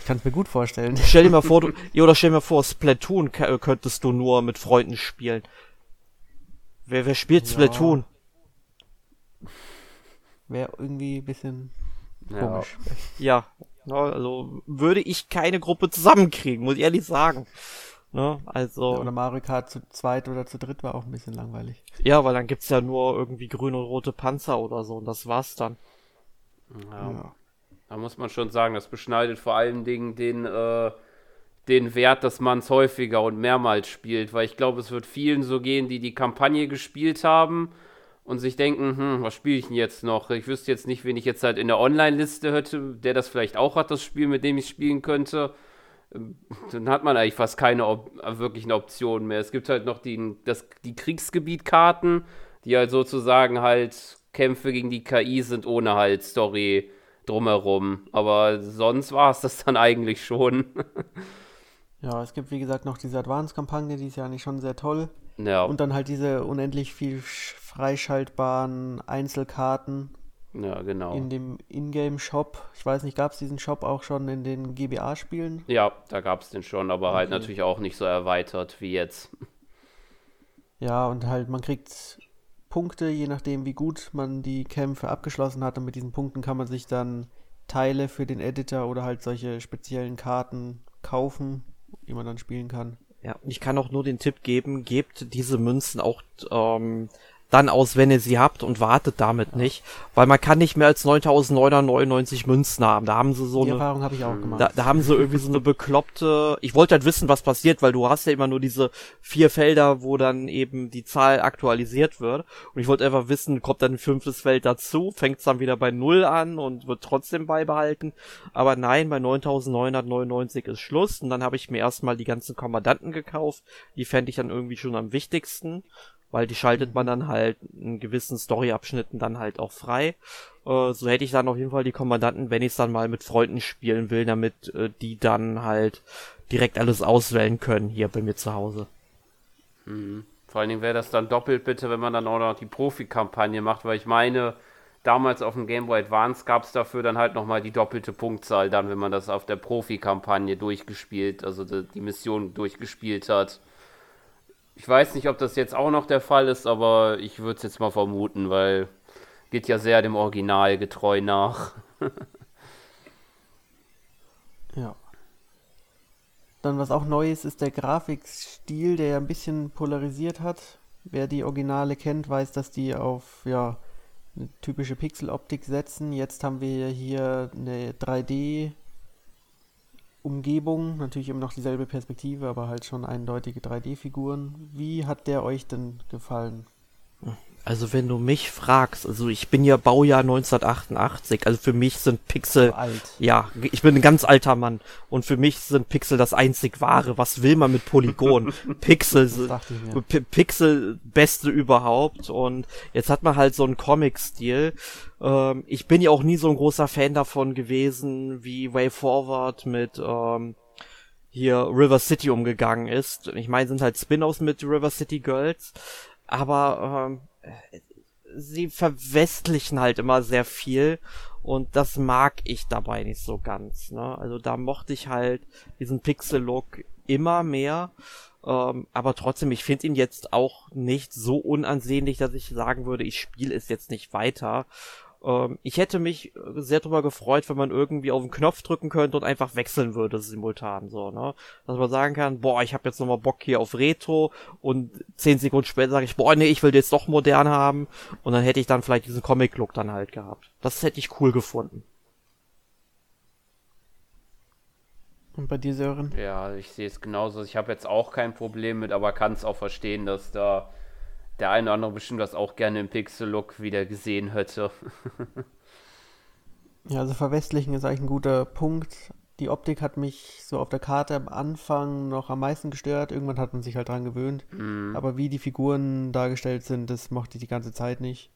Ich kann es mir gut vorstellen. Stell dir mal vor, du, oder stell dir mal vor, Splatoon könntest du nur mit Freunden spielen. Wer, wer spielt ja. Splatoon? Wäre irgendwie ein bisschen komisch. Ja. ja, also würde ich keine Gruppe zusammenkriegen, muss ich ehrlich sagen. Ne? Also. Ja, oder Mario Kart zu zweit oder zu dritt war auch ein bisschen langweilig. Ja, weil dann gibt's ja nur irgendwie grüne und rote Panzer oder so und das war's dann. Ja. ja. Da muss man schon sagen, das beschneidet vor allen Dingen den, äh, den Wert, dass man es häufiger und mehrmals spielt, weil ich glaube, es wird vielen so gehen, die die Kampagne gespielt haben und sich denken, hm, was spiele ich denn jetzt noch? Ich wüsste jetzt nicht, wen ich jetzt halt in der Online-Liste hätte, der das vielleicht auch hat, das Spiel, mit dem ich spielen könnte. Dann hat man eigentlich fast keine Op wirklichen Optionen mehr. Es gibt halt noch die, das, die Kriegsgebietkarten, die halt sozusagen halt Kämpfe gegen die KI sind, ohne halt Story drumherum. Aber sonst war es das dann eigentlich schon. ja, es gibt wie gesagt noch diese Advance-Kampagne, die ist ja eigentlich schon sehr toll. Ja. Und dann halt diese unendlich viel freischaltbaren Einzelkarten. Ja, genau. In dem Ingame-Shop. Ich weiß nicht, gab es diesen Shop auch schon in den GBA-Spielen? Ja, da gab es den schon, aber halt okay. halt natürlich auch nicht so erweitert wie jetzt. Ja, und halt, man kriegt Punkte, je nachdem, wie gut man die Kämpfe abgeschlossen hat. Und mit diesen Punkten kann man sich dann Teile für den Editor oder halt solche speziellen Karten kaufen, die man dann spielen kann. Ja, ich kann auch nur den Tipp geben, gebt diese Münzen auch ähm, dann aus, wenn ihr sie habt und wartet damit ja. nicht, weil man kann nicht mehr als 9999 Münzen haben. Da haben sie so Die eine Erfahrung habe ich auch gemacht. Da, da haben sie irgendwie so eine bekloppte. Ich wollte halt wissen, was passiert, weil du hast ja immer nur diese vier Felder, wo dann eben die Zahl aktualisiert wird. Und ich wollte einfach wissen, kommt dann ein fünftes Feld dazu, fängt es dann wieder bei null an und wird trotzdem beibehalten. Aber nein, bei 9999 ist Schluss. Und dann habe ich mir erstmal die ganzen Kommandanten gekauft. Die fände ich dann irgendwie schon am wichtigsten weil die schaltet man dann halt in gewissen Storyabschnitten dann halt auch frei. Äh, so hätte ich dann auf jeden Fall die Kommandanten, wenn ich es dann mal mit Freunden spielen will, damit äh, die dann halt direkt alles auswählen können hier bei mir zu Hause. Mhm. Vor allen Dingen wäre das dann doppelt bitte, wenn man dann auch noch die Profi-Kampagne macht, weil ich meine, damals auf dem Game Boy Advance gab es dafür dann halt nochmal die doppelte Punktzahl, dann, wenn man das auf der Profi-Kampagne durchgespielt, also die, die Mission durchgespielt hat. Ich weiß nicht, ob das jetzt auch noch der Fall ist, aber ich würde es jetzt mal vermuten, weil geht ja sehr dem Original getreu nach. ja. Dann was auch neu ist, ist der Grafikstil, der ja ein bisschen polarisiert hat. Wer die Originale kennt, weiß, dass die auf ja eine typische Pixeloptik setzen. Jetzt haben wir hier eine 3D Umgebung, natürlich immer noch dieselbe Perspektive, aber halt schon eindeutige 3D-Figuren. Wie hat der euch denn gefallen? Also wenn du mich fragst, also ich bin ja Baujahr 1988, also für mich sind Pixel, alt. ja, ich bin ein ganz alter Mann und für mich sind Pixel das einzig wahre. Was will man mit Polygon? Pixel, Pixel beste überhaupt und jetzt hat man halt so einen Comic-Stil. Ähm, ich bin ja auch nie so ein großer Fan davon gewesen wie Way Forward mit ähm, hier River City umgegangen ist. Ich meine, sind halt Spin-offs mit River City Girls, aber ähm, sie verwestlichen halt immer sehr viel und das mag ich dabei nicht so ganz. Ne? Also da mochte ich halt diesen Pixel-Look immer mehr. Ähm, aber trotzdem, ich finde ihn jetzt auch nicht so unansehnlich, dass ich sagen würde, ich spiele es jetzt nicht weiter. Ähm, ich hätte mich sehr darüber gefreut, wenn man irgendwie auf den Knopf drücken könnte und einfach wechseln würde simultan so, ne? Dass man sagen kann, boah, ich habe jetzt nochmal Bock hier auf Retro und zehn Sekunden später sage ich, boah, nee, ich will jetzt doch modern haben und dann hätte ich dann vielleicht diesen Comic-Look dann halt gehabt. Das hätte ich cool gefunden. Und bei dir, Sören? Ja, ich sehe es genauso. Ich habe jetzt auch kein Problem mit, aber kann es auch verstehen, dass da der eine oder andere bestimmt das auch gerne im Pixel-Look wieder gesehen hätte. ja, also verwestlichen ist eigentlich ein guter Punkt. Die Optik hat mich so auf der Karte am Anfang noch am meisten gestört. Irgendwann hat man sich halt dran gewöhnt. Mm. Aber wie die Figuren dargestellt sind, das mochte ich die ganze Zeit nicht.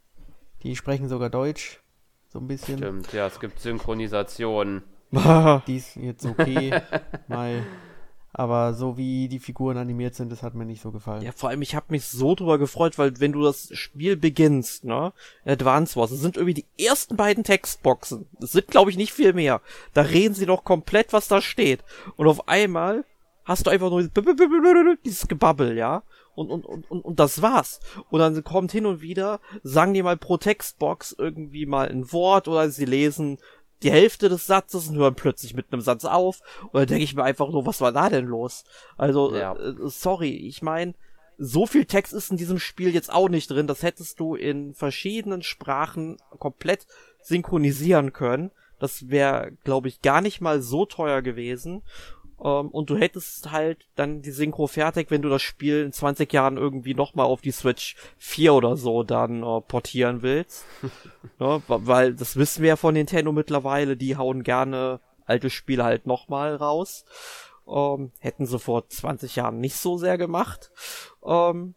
Die sprechen sogar Deutsch. So ein bisschen. Stimmt, ja, es gibt Synchronisationen. die ist jetzt okay. Mal aber so wie die Figuren animiert sind, das hat mir nicht so gefallen. Ja, vor allem, ich habe mich so drüber gefreut, weil wenn du das Spiel beginnst, ne, Advance Wars, das sind irgendwie die ersten beiden Textboxen. Das sind, glaube ich, nicht viel mehr. Da reden sie doch komplett, was da steht. Und auf einmal hast du einfach nur dieses Gebabbel, ja. Und, und, und, und, und das war's. Und dann kommt hin und wieder, sagen die mal pro Textbox irgendwie mal ein Wort oder sie lesen die Hälfte des Satzes und hören plötzlich mit einem Satz auf. Und dann denke ich mir einfach nur, was war da denn los? Also, ja. äh, sorry, ich meine, so viel Text ist in diesem Spiel jetzt auch nicht drin. Das hättest du in verschiedenen Sprachen komplett synchronisieren können. Das wäre, glaube ich, gar nicht mal so teuer gewesen. Ähm, und du hättest halt dann die Synchro fertig, wenn du das Spiel in 20 Jahren irgendwie nochmal auf die Switch 4 oder so dann uh, portieren willst. ja, weil das wissen wir ja von Nintendo mittlerweile, die hauen gerne alte Spiele halt nochmal raus. Ähm, hätten sie vor 20 Jahren nicht so sehr gemacht. Ähm,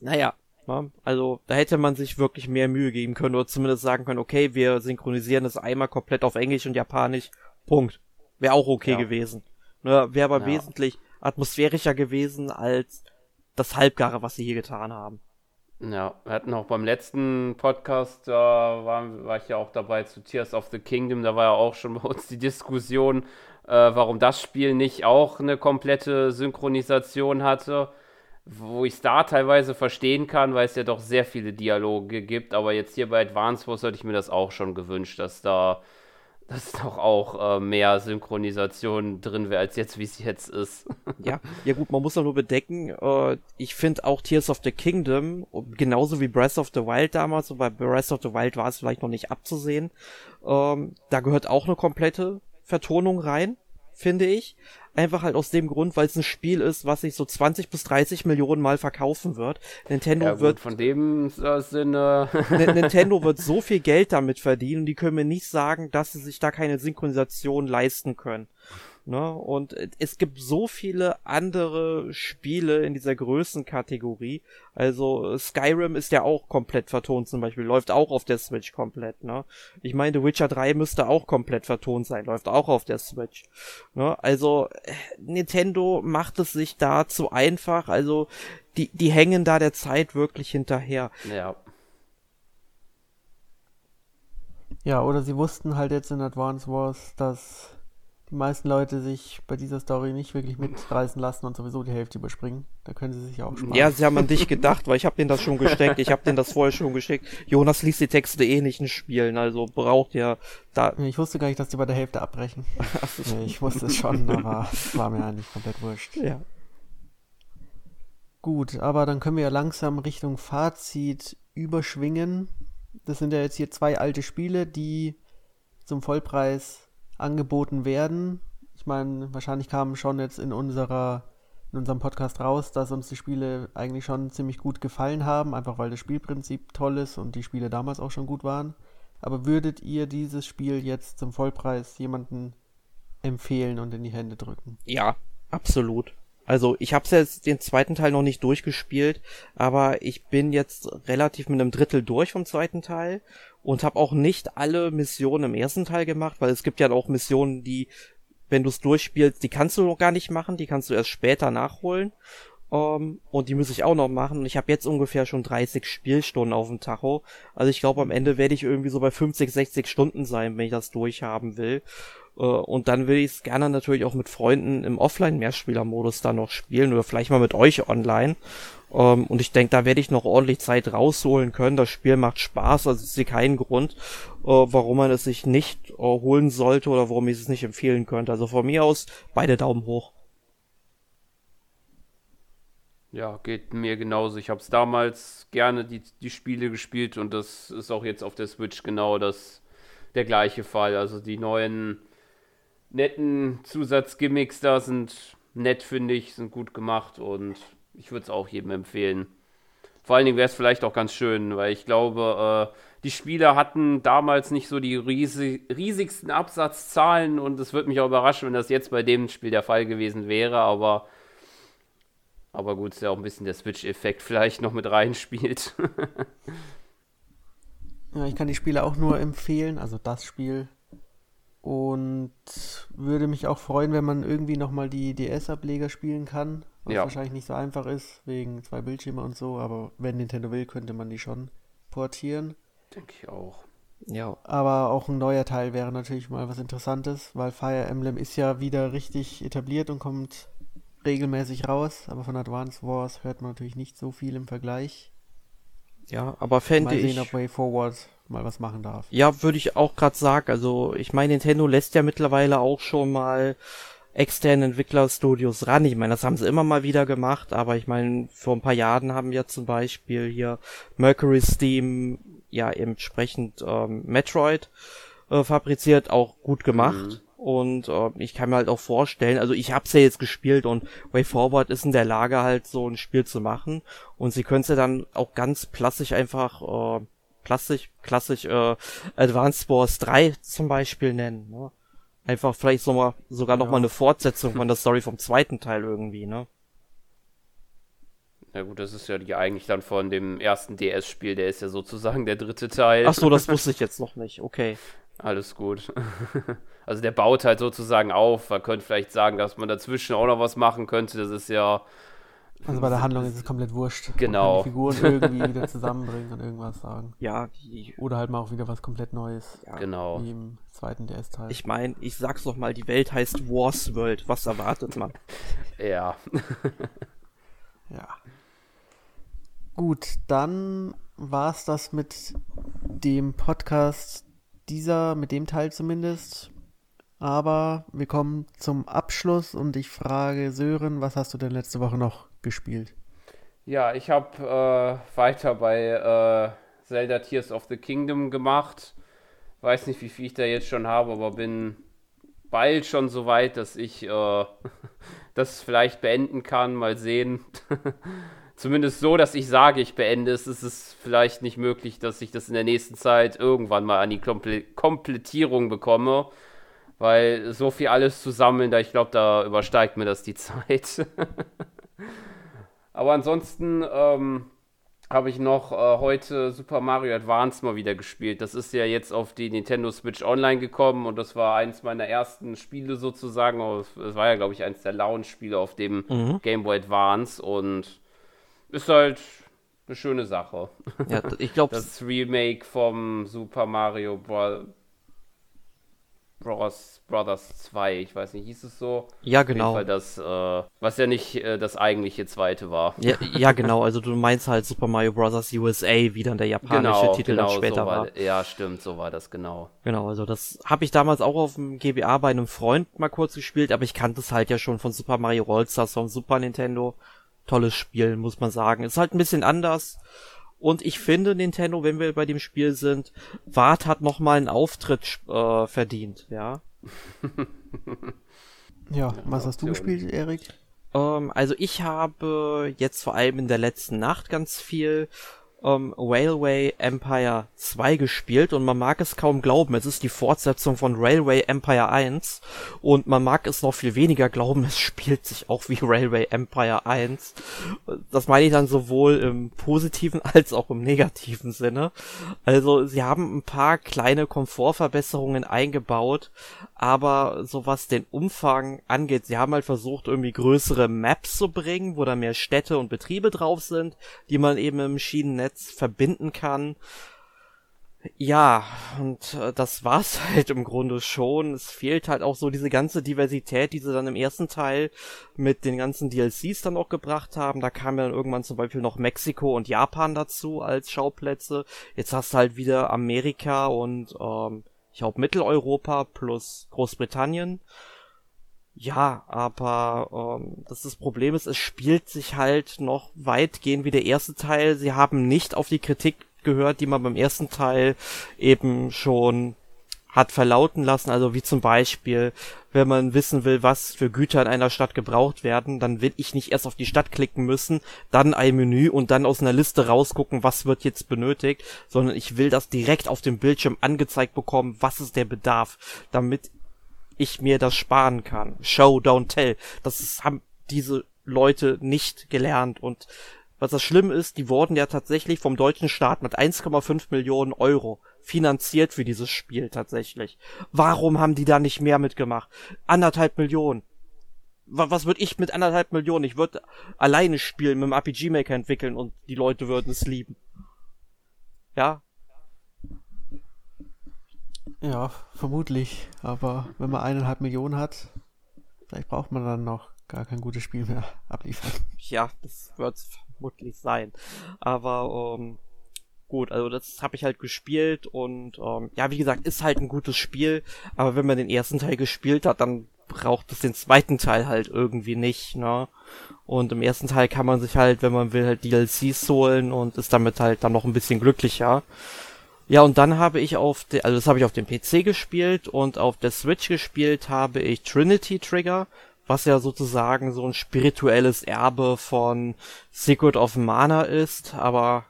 naja, ja, ne, also da hätte man sich wirklich mehr Mühe geben können oder zumindest sagen können, okay, wir synchronisieren das einmal komplett auf Englisch und Japanisch. Punkt. Wäre auch okay ja. gewesen. Ne, Wäre aber ja. wesentlich atmosphärischer gewesen als das Halbgare, was sie hier getan haben. Ja, wir hatten auch beim letzten Podcast, da war, war ich ja auch dabei zu Tears of the Kingdom, da war ja auch schon bei uns die Diskussion, äh, warum das Spiel nicht auch eine komplette Synchronisation hatte, wo ich es da teilweise verstehen kann, weil es ja doch sehr viele Dialoge gibt, aber jetzt hier bei Advance Wars hätte ich mir das auch schon gewünscht, dass da dass doch auch äh, mehr Synchronisation drin wäre, als jetzt, wie es jetzt ist. ja, ja gut, man muss doch nur bedecken, äh, ich finde auch Tears of the Kingdom, genauso wie Breath of the Wild damals, und bei Breath of the Wild war es vielleicht noch nicht abzusehen, ähm, da gehört auch eine komplette Vertonung rein, finde ich. Einfach halt aus dem Grund, weil es ein Spiel ist, was sich so 20 bis 30 Millionen Mal verkaufen wird. Nintendo ja, gut, wird. Von dem äh, Sinne. Nintendo wird so viel Geld damit verdienen, die können mir nicht sagen, dass sie sich da keine Synchronisation leisten können. Ne? Und es gibt so viele andere Spiele in dieser Größenkategorie. Also Skyrim ist ja auch komplett vertont zum Beispiel, läuft auch auf der Switch komplett. Ne? Ich meine, The Witcher 3 müsste auch komplett vertont sein, läuft auch auf der Switch. Ne? Also Nintendo macht es sich da zu einfach. Also die, die hängen da der Zeit wirklich hinterher. Ja. Ja, oder sie wussten halt jetzt in Advance Wars, dass die meisten Leute sich bei dieser Story nicht wirklich mitreißen lassen und sowieso die Hälfte überspringen. Da können sie sich auch sparen. Ja, sie haben an dich gedacht, weil ich habe denen das schon gesteckt. Ich habe denen das vorher schon geschickt. Jonas liest die Texte eh nicht in Spielen, also braucht ja da. Ich wusste gar nicht, dass die bei der Hälfte abbrechen. nee, ich wusste es schon, aber es war mir eigentlich komplett wurscht. Ja. Gut, aber dann können wir ja langsam Richtung Fazit überschwingen. Das sind ja jetzt hier zwei alte Spiele, die zum Vollpreis angeboten werden. Ich meine, wahrscheinlich kam schon jetzt in unserer in unserem Podcast raus, dass uns die Spiele eigentlich schon ziemlich gut gefallen haben, einfach weil das Spielprinzip toll ist und die Spiele damals auch schon gut waren. Aber würdet ihr dieses Spiel jetzt zum Vollpreis jemanden empfehlen und in die Hände drücken? Ja, absolut. Also ich habe jetzt den zweiten Teil noch nicht durchgespielt, aber ich bin jetzt relativ mit einem Drittel durch vom zweiten Teil und habe auch nicht alle Missionen im ersten Teil gemacht, weil es gibt ja auch Missionen, die wenn du es durchspielst, die kannst du noch gar nicht machen, die kannst du erst später nachholen. Um, ähm, und die muss ich auch noch machen. Und ich habe jetzt ungefähr schon 30 Spielstunden auf dem Tacho. Also ich glaube, am Ende werde ich irgendwie so bei 50, 60 Stunden sein, wenn ich das durchhaben will. Uh, und dann will ich es gerne natürlich auch mit Freunden im Offline-Mehrspieler-Modus dann noch spielen oder vielleicht mal mit euch online. Ähm, und ich denke, da werde ich noch ordentlich Zeit rausholen können. Das Spiel macht Spaß, also ich sehe keinen Grund, uh, warum man es sich nicht uh, holen sollte oder warum ich es nicht empfehlen könnte. Also von mir aus beide Daumen hoch. Ja, geht mir genauso. Ich habe es damals gerne die, die Spiele gespielt und das ist auch jetzt auf der Switch genau das der gleiche Fall. Also die neuen netten Zusatzgimmicks da sind nett, finde ich, sind gut gemacht und ich würde es auch jedem empfehlen. Vor allen Dingen wäre es vielleicht auch ganz schön, weil ich glaube, äh, die Spieler hatten damals nicht so die riesig, riesigsten Absatzzahlen und es würde mich auch überraschen, wenn das jetzt bei dem Spiel der Fall gewesen wäre, aber aber gut, ist ja auch ein bisschen der Switch-Effekt vielleicht noch mit reinspielt. ja, ich kann die Spiele auch nur empfehlen, also das Spiel. Und würde mich auch freuen, wenn man irgendwie nochmal die DS-Ableger spielen kann. Was ja. wahrscheinlich nicht so einfach ist, wegen zwei Bildschirme und so, aber wenn Nintendo will, könnte man die schon portieren. Denke ich auch. Ja. Aber auch ein neuer Teil wäre natürlich mal was Interessantes, weil Fire Emblem ist ja wieder richtig etabliert und kommt regelmäßig raus, aber von Advance Wars hört man natürlich nicht so viel im Vergleich. Ja, aber fände ich. Mal sehen, ob Way Forward mal was machen darf. Ja, würde ich auch gerade sagen. Also, ich meine, Nintendo lässt ja mittlerweile auch schon mal externe Entwicklerstudios ran. Ich meine, das haben sie immer mal wieder gemacht, aber ich meine, vor ein paar Jahren haben wir zum Beispiel hier Mercury Steam ja entsprechend ähm, Metroid äh, fabriziert, auch gut gemacht. Mhm. Und äh, ich kann mir halt auch vorstellen, also ich hab's ja jetzt gespielt und Way Forward ist in der Lage halt so ein Spiel zu machen. Und sie können es ja dann auch ganz plastisch einfach, äh, plastisch, klassisch äh, Advanced Wars 3 zum Beispiel nennen. Ne? Einfach vielleicht so mal, sogar noch ja. mal eine Fortsetzung von der Story vom zweiten Teil irgendwie, ne? Ja gut, das ist ja die eigentlich dann von dem ersten DS-Spiel, der ist ja sozusagen der dritte Teil. Ach so, das wusste ich jetzt noch nicht, okay. Alles gut. Also der baut halt sozusagen auf. Man könnte vielleicht sagen, dass man dazwischen auch noch was machen könnte. Das ist ja. Also bei der Handlung ist es komplett wurscht. Genau. die Figuren irgendwie wieder zusammenbringen und irgendwas sagen. Ja. Die, Oder halt mal auch wieder was komplett Neues. Ja. Genau. Wie im zweiten DS-Teil. Ich meine, ich sag's doch mal, die Welt heißt Wars World. Was erwartet man? ja. ja. Gut, dann war's das mit dem Podcast dieser, mit dem Teil zumindest. Aber wir kommen zum Abschluss und ich frage Sören, was hast du denn letzte Woche noch gespielt? Ja, ich habe äh, weiter bei äh, Zelda Tears of the Kingdom gemacht. Weiß nicht, wie viel ich da jetzt schon habe, aber bin bald schon so weit, dass ich äh, das vielleicht beenden kann. Mal sehen. zumindest so, dass ich sage, ich beende es, ist es vielleicht nicht möglich, dass ich das in der nächsten Zeit irgendwann mal an die Komple Komplettierung bekomme. Weil so viel alles zu sammeln, da ich glaube, da übersteigt mir das die Zeit. Aber ansonsten ähm, habe ich noch äh, heute Super Mario Advance mal wieder gespielt. Das ist ja jetzt auf die Nintendo Switch Online gekommen und das war eins meiner ersten Spiele sozusagen. Es war ja, glaube ich, eins der Launch-Spiele auf dem mhm. Game Boy Advance und ist halt eine schöne Sache. Ja, ich glaube. Das Remake vom Super Mario Bros. Bros. Brothers 2, ich weiß nicht, hieß es so? Ja, genau. Weil das, äh, was ja nicht äh, das eigentliche zweite war. Ja, ja, genau, also du meinst halt Super Mario Bros. USA, wie dann der japanische genau, Titel genau, dann später so war, war. Ja, stimmt, so war das genau. Genau, also das habe ich damals auch auf dem GBA bei einem Freund mal kurz gespielt, aber ich kannte es halt ja schon von Super Mario All-Stars vom Super Nintendo tolles Spiel, muss man sagen. Ist halt ein bisschen anders. Und ich finde, Nintendo, wenn wir bei dem Spiel sind, Wart hat nochmal einen Auftritt äh, verdient, ja. ja, was hast du gespielt, Erik? Ähm, also ich habe jetzt vor allem in der letzten Nacht ganz viel ähm, Railway Empire 2 gespielt und man mag es kaum glauben, es ist die Fortsetzung von Railway Empire 1 und man mag es noch viel weniger glauben, es spielt sich auch wie Railway Empire 1. Das meine ich dann sowohl im positiven als auch im negativen Sinne. Also sie haben ein paar kleine Komfortverbesserungen eingebaut, aber so was den Umfang angeht, sie haben halt versucht irgendwie größere Maps zu bringen, wo da mehr Städte und Betriebe drauf sind, die man eben im Schienennetz Netz verbinden kann. Ja, und äh, das war's halt im Grunde schon. Es fehlt halt auch so diese ganze Diversität, die sie dann im ersten Teil mit den ganzen DLCs dann auch gebracht haben. Da kam ja dann irgendwann zum Beispiel noch Mexiko und Japan dazu als Schauplätze. Jetzt hast du halt wieder Amerika und ähm, ich glaube Mitteleuropa plus Großbritannien. Ja, aber ähm, das, das Problem ist, es spielt sich halt noch weitgehend wie der erste Teil. Sie haben nicht auf die Kritik gehört, die man beim ersten Teil eben schon hat verlauten lassen. Also wie zum Beispiel, wenn man wissen will, was für Güter in einer Stadt gebraucht werden, dann will ich nicht erst auf die Stadt klicken müssen, dann ein Menü und dann aus einer Liste rausgucken, was wird jetzt benötigt, sondern ich will das direkt auf dem Bildschirm angezeigt bekommen, was ist der Bedarf, damit ich mir das sparen kann. Show, don't tell. Das ist, haben diese Leute nicht gelernt und was das Schlimme ist, die wurden ja tatsächlich vom deutschen Staat mit 1,5 Millionen Euro finanziert für dieses Spiel tatsächlich. Warum haben die da nicht mehr mitgemacht? Anderthalb Millionen. Was würde ich mit anderthalb Millionen? Ich würde alleine spielen, mit dem RPG Maker entwickeln und die Leute würden es lieben. Ja, ja, vermutlich. Aber wenn man eineinhalb Millionen hat, vielleicht braucht man dann noch gar kein gutes Spiel mehr abliefern. Ja, das wird vermutlich sein. Aber ähm, gut, also das habe ich halt gespielt und ähm, ja, wie gesagt, ist halt ein gutes Spiel. Aber wenn man den ersten Teil gespielt hat, dann braucht es den zweiten Teil halt irgendwie nicht, ne? Und im ersten Teil kann man sich halt, wenn man will, halt DLCs holen und ist damit halt dann noch ein bisschen glücklicher. Ja, und dann habe ich auf, de, also das habe ich auf dem PC gespielt und auf der Switch gespielt habe ich Trinity Trigger, was ja sozusagen so ein spirituelles Erbe von Secret of Mana ist, aber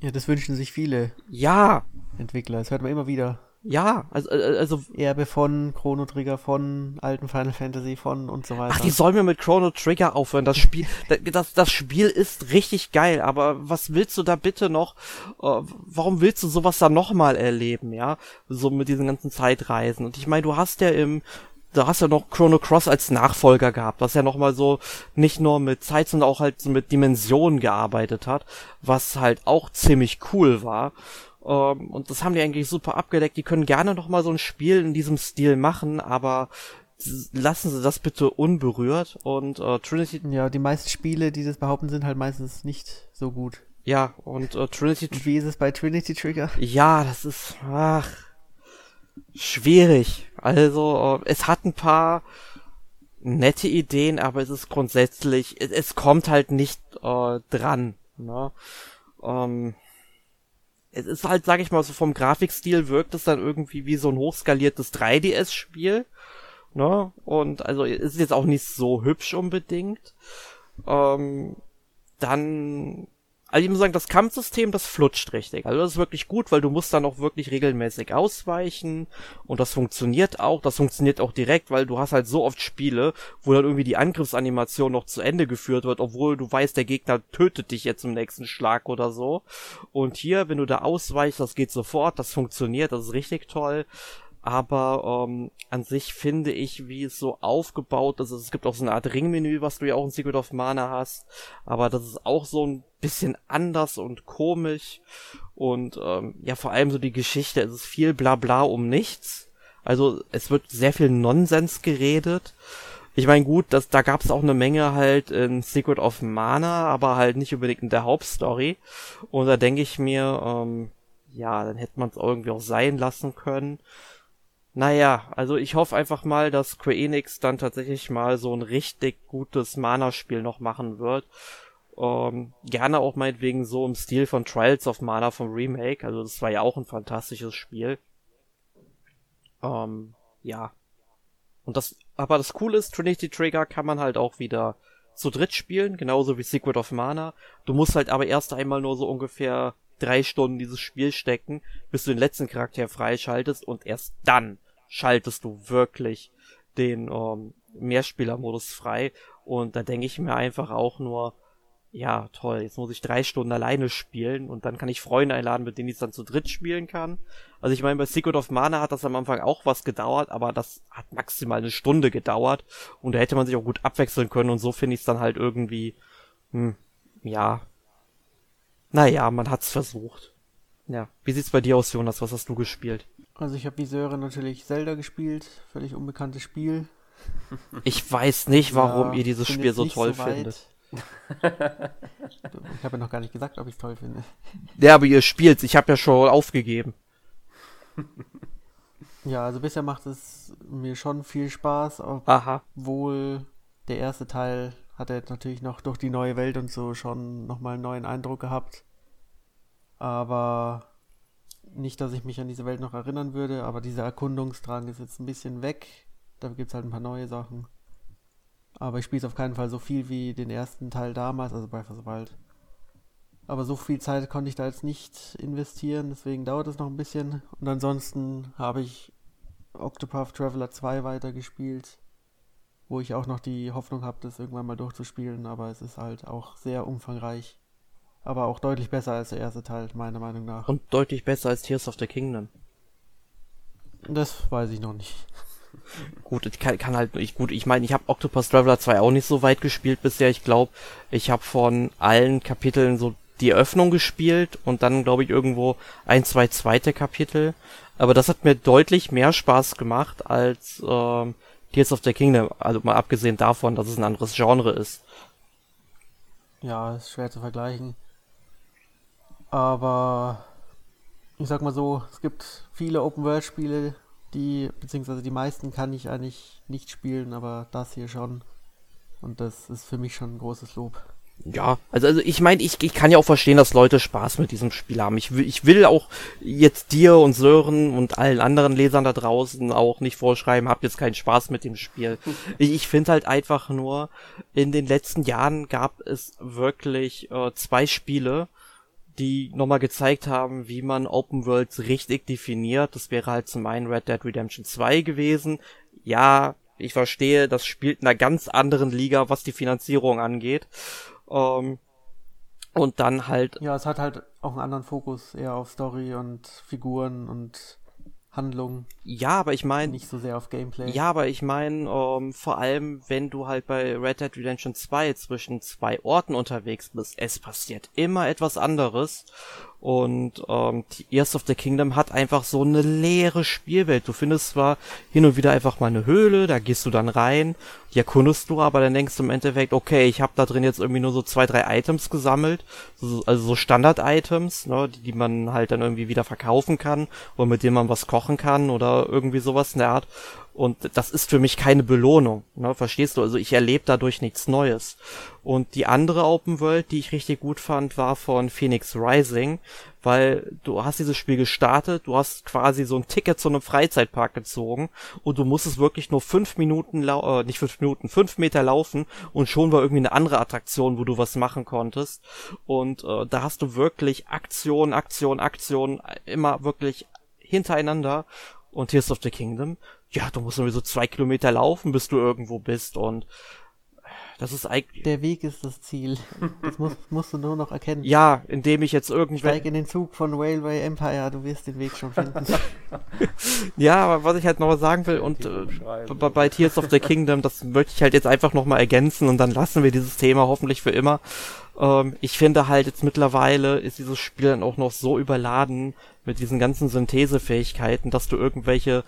ja, das wünschen sich viele. Ja. Entwickler, das hört man immer wieder. Ja, also, äh, also Erbe von Chrono Trigger, von alten Final Fantasy, von und so weiter. Ach, die sollen mir mit Chrono Trigger aufhören. Das Spiel, das, das Spiel ist richtig geil, aber was willst du da bitte noch? Äh, warum willst du sowas da nochmal erleben, ja? So mit diesen ganzen Zeitreisen. Und ich meine, du hast ja im da hast ja noch Chrono Cross als Nachfolger gehabt, was ja nochmal so nicht nur mit Zeit, sondern auch halt so mit Dimensionen gearbeitet hat, was halt auch ziemlich cool war. Ähm, und das haben die eigentlich super abgedeckt. Die können gerne noch mal so ein Spiel in diesem Stil machen, aber lassen sie das bitte unberührt. Und äh, Trinity. Ja, die meisten Spiele, die das behaupten, sind halt meistens nicht so gut. Ja, und äh, Trinity. Und wie ist es bei Trinity Trigger? Ja, das ist ach schwierig. Also äh, es hat ein paar nette Ideen, aber es ist grundsätzlich, es, es kommt halt nicht äh, dran. Ne? Ähm, es ist halt, sag ich mal, so vom Grafikstil wirkt es dann irgendwie wie so ein hochskaliertes 3DS-Spiel. Ne? Und also ist jetzt auch nicht so hübsch unbedingt. Ähm, dann also ich muss sagen, das Kampfsystem, das flutscht richtig. Also das ist wirklich gut, weil du musst dann auch wirklich regelmäßig ausweichen und das funktioniert auch. Das funktioniert auch direkt, weil du hast halt so oft Spiele, wo dann irgendwie die Angriffsanimation noch zu Ende geführt wird, obwohl du weißt, der Gegner tötet dich jetzt im nächsten Schlag oder so. Und hier, wenn du da ausweichst, das geht sofort, das funktioniert, das ist richtig toll aber ähm, an sich finde ich, wie es so aufgebaut ist, es gibt auch so eine Art Ringmenü, was du ja auch in Secret of Mana hast, aber das ist auch so ein bisschen anders und komisch und ähm, ja, vor allem so die Geschichte, es ist viel Blabla um nichts, also es wird sehr viel Nonsens geredet. Ich meine, gut, das, da gab es auch eine Menge halt in Secret of Mana, aber halt nicht unbedingt in der Hauptstory. Und da denke ich mir, ähm, ja, dann hätte man es irgendwie auch sein lassen können. Naja, also ich hoffe einfach mal, dass Square Enix dann tatsächlich mal so ein richtig gutes Mana-Spiel noch machen wird. Ähm, gerne auch meinetwegen so im Stil von Trials of Mana vom Remake. Also das war ja auch ein fantastisches Spiel. Ähm, ja. Und das, aber das Coole ist, Trinity Trigger kann man halt auch wieder zu dritt spielen, genauso wie Secret of Mana. Du musst halt aber erst einmal nur so ungefähr drei Stunden dieses Spiel stecken, bis du den letzten Charakter freischaltest und erst dann schaltest du wirklich den ähm, Mehrspielermodus frei. Und da denke ich mir einfach auch nur, ja, toll, jetzt muss ich drei Stunden alleine spielen und dann kann ich Freunde einladen, mit denen ich dann zu dritt spielen kann. Also ich meine, bei Secret of Mana hat das am Anfang auch was gedauert, aber das hat maximal eine Stunde gedauert und da hätte man sich auch gut abwechseln können und so finde ich es dann halt irgendwie, hm, ja, naja, man hat's versucht. Ja, wie sieht's bei dir aus, Jonas? Was hast du gespielt? Also ich habe wie Sören natürlich Zelda gespielt, völlig unbekanntes Spiel. Ich weiß nicht, warum ja, ihr dieses Spiel so toll so findet. ich habe ja noch gar nicht gesagt, ob ich es toll finde. Ja, aber ihr spielt's. Ich habe ja schon aufgegeben. Ja, also bisher macht es mir schon viel Spaß, obwohl Aha. der erste Teil hat er natürlich noch durch die neue Welt und so schon nochmal einen neuen Eindruck gehabt. Aber nicht, dass ich mich an diese Welt noch erinnern würde, aber dieser Erkundungsdrang ist jetzt ein bisschen weg. Da gibt es halt ein paar neue Sachen. Aber ich spiele es auf keinen Fall so viel wie den ersten Teil damals, also Breath of the Wild. Aber so viel Zeit konnte ich da jetzt nicht investieren, deswegen dauert es noch ein bisschen. Und ansonsten habe ich Octopath Traveler 2 weitergespielt, wo ich auch noch die Hoffnung habe, das irgendwann mal durchzuspielen, aber es ist halt auch sehr umfangreich. Aber auch deutlich besser als der erste Teil, meiner Meinung nach. Und deutlich besser als Tears of the Kingdom. Das weiß ich noch nicht. gut, ich kann, kann halt ich gut, ich meine, ich habe Octopus Traveler 2 auch nicht so weit gespielt bisher. Ich glaube, ich habe von allen Kapiteln so die Eröffnung gespielt und dann glaube ich irgendwo ein, zwei zweite Kapitel. Aber das hat mir deutlich mehr Spaß gemacht als ähm, Tears of the Kingdom, also mal abgesehen davon, dass es ein anderes Genre ist. Ja, ist schwer zu vergleichen. Aber ich sag mal so, es gibt viele Open-World-Spiele, die, beziehungsweise die meisten kann ich eigentlich nicht spielen, aber das hier schon. Und das ist für mich schon ein großes Lob. Ja, also, also ich meine, ich, ich kann ja auch verstehen, dass Leute Spaß mit diesem Spiel haben. Ich will, ich will auch jetzt dir und Sören und allen anderen Lesern da draußen auch nicht vorschreiben, habt jetzt keinen Spaß mit dem Spiel. ich ich finde halt einfach nur, in den letzten Jahren gab es wirklich äh, zwei Spiele, die nochmal gezeigt haben, wie man Open Worlds richtig definiert. Das wäre halt zum einen Red Dead Redemption 2 gewesen. Ja, ich verstehe, das spielt in einer ganz anderen Liga, was die Finanzierung angeht. Ähm, und dann halt. Ja, es hat halt auch einen anderen Fokus, eher auf Story und Figuren und Handlung. Ja, aber ich meine. Nicht so sehr auf Gameplay. Ja, aber ich meine, ähm, vor allem, wenn du halt bei Red Dead Redemption 2 zwischen zwei Orten unterwegs bist, es passiert immer etwas anderes. Und ähm, Ears of the Kingdom hat einfach so eine leere Spielwelt. Du findest zwar hin und wieder einfach mal eine Höhle, da gehst du dann rein, die erkundest du, aber dann denkst du im Endeffekt, okay, ich habe da drin jetzt irgendwie nur so zwei, drei Items gesammelt, also so Standard-Items, ne, die, die man halt dann irgendwie wieder verkaufen kann oder mit denen man was kochen kann oder irgendwie sowas in der Art. Und das ist für mich keine Belohnung, ne, verstehst du? Also ich erlebe dadurch nichts Neues. Und die andere Open World, die ich richtig gut fand, war von Phoenix Rising, weil du hast dieses Spiel gestartet, du hast quasi so ein Ticket zu einem Freizeitpark gezogen und du musstest wirklich nur fünf Minuten, lau äh, nicht fünf Minuten, fünf Meter laufen und schon war irgendwie eine andere Attraktion, wo du was machen konntest. Und äh, da hast du wirklich Aktion, Aktion, Aktion, immer wirklich hintereinander und Tears of the Kingdom, ja, du musst sowieso zwei Kilometer laufen, bis du irgendwo bist und das ist eigentlich. Der Weg ist das Ziel. Das musst, musst du nur noch erkennen. Ja, indem ich jetzt irgendwie. Steig in den Zug von Railway Empire, du wirst den Weg schon finden. ja, aber was ich halt noch sagen will, und äh, bei, bei Tears of the Kingdom, das möchte ich halt jetzt einfach nochmal ergänzen und dann lassen wir dieses Thema hoffentlich für immer. Ähm, ich finde halt jetzt mittlerweile ist dieses Spiel dann auch noch so überladen mit diesen ganzen Synthesefähigkeiten, dass du irgendwelche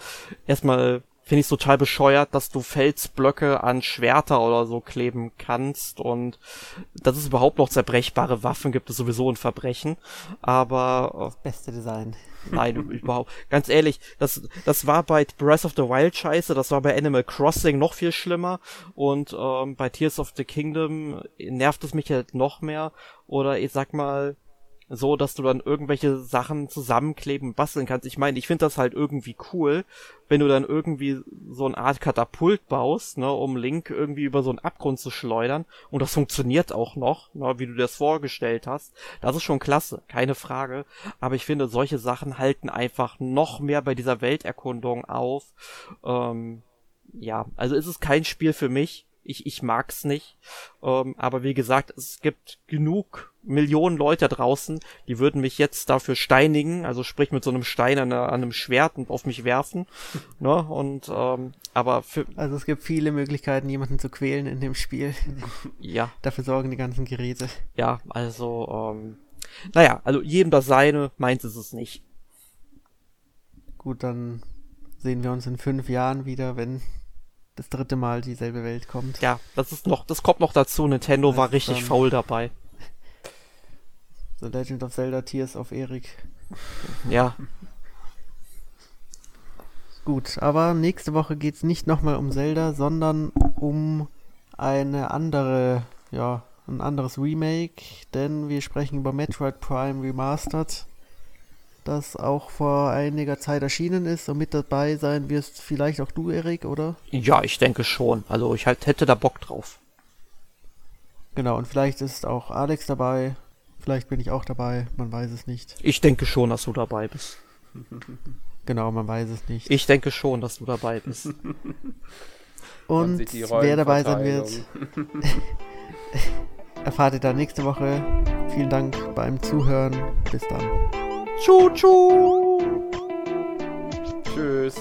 erstmal finde ich total bescheuert, dass du Felsblöcke an Schwerter oder so kleben kannst und dass es überhaupt noch zerbrechbare Waffen gibt, ist sowieso ein Verbrechen. Aber das beste Design. Nein, überhaupt. Ganz ehrlich, das das war bei Breath of the Wild scheiße, das war bei Animal Crossing noch viel schlimmer und ähm, bei Tears of the Kingdom nervt es mich halt noch mehr. Oder ich sag mal, so dass du dann irgendwelche Sachen zusammenkleben basteln kannst. Ich meine, ich finde das halt irgendwie cool, wenn du dann irgendwie so eine Art Katapult baust, ne, um Link irgendwie über so einen Abgrund zu schleudern und das funktioniert auch noch, ne, wie du dir das vorgestellt hast. Das ist schon klasse, keine Frage. Aber ich finde, solche Sachen halten einfach noch mehr bei dieser Welterkundung auf. Ähm, ja, also ist es kein Spiel für mich. Ich, ich mag's nicht. Ähm, aber wie gesagt, es gibt genug Millionen Leute draußen, die würden mich jetzt dafür steinigen, also sprich mit so einem Stein an, an einem Schwert und auf mich werfen. ne? Und ähm, aber für. Also es gibt viele Möglichkeiten, jemanden zu quälen in dem Spiel. ja. Dafür sorgen die ganzen Geräte. Ja, also, ähm, naja, also jedem das seine, meins ist es nicht. Gut, dann sehen wir uns in fünf Jahren wieder, wenn das dritte Mal dieselbe Welt kommt. Ja, das ist noch, das kommt noch dazu. Nintendo war richtig faul dabei. The Legend of Zelda Tears of Eric. Ja. Gut, aber nächste Woche geht es nicht nochmal um Zelda, sondern um eine andere, ja, ein anderes Remake, denn wir sprechen über Metroid Prime Remastered das auch vor einiger Zeit erschienen ist und mit dabei sein wirst vielleicht auch du, Erik, oder? Ja, ich denke schon. Also ich halt hätte da Bock drauf. Genau, und vielleicht ist auch Alex dabei. Vielleicht bin ich auch dabei, man weiß es nicht. Ich denke schon, dass du dabei bist. Genau, man weiß es nicht. Ich denke schon, dass du dabei bist. Und wer dabei sein wird, erfahrt ihr dann nächste Woche. Vielen Dank beim Zuhören. Bis dann. Tschu, tschu. Tschüss.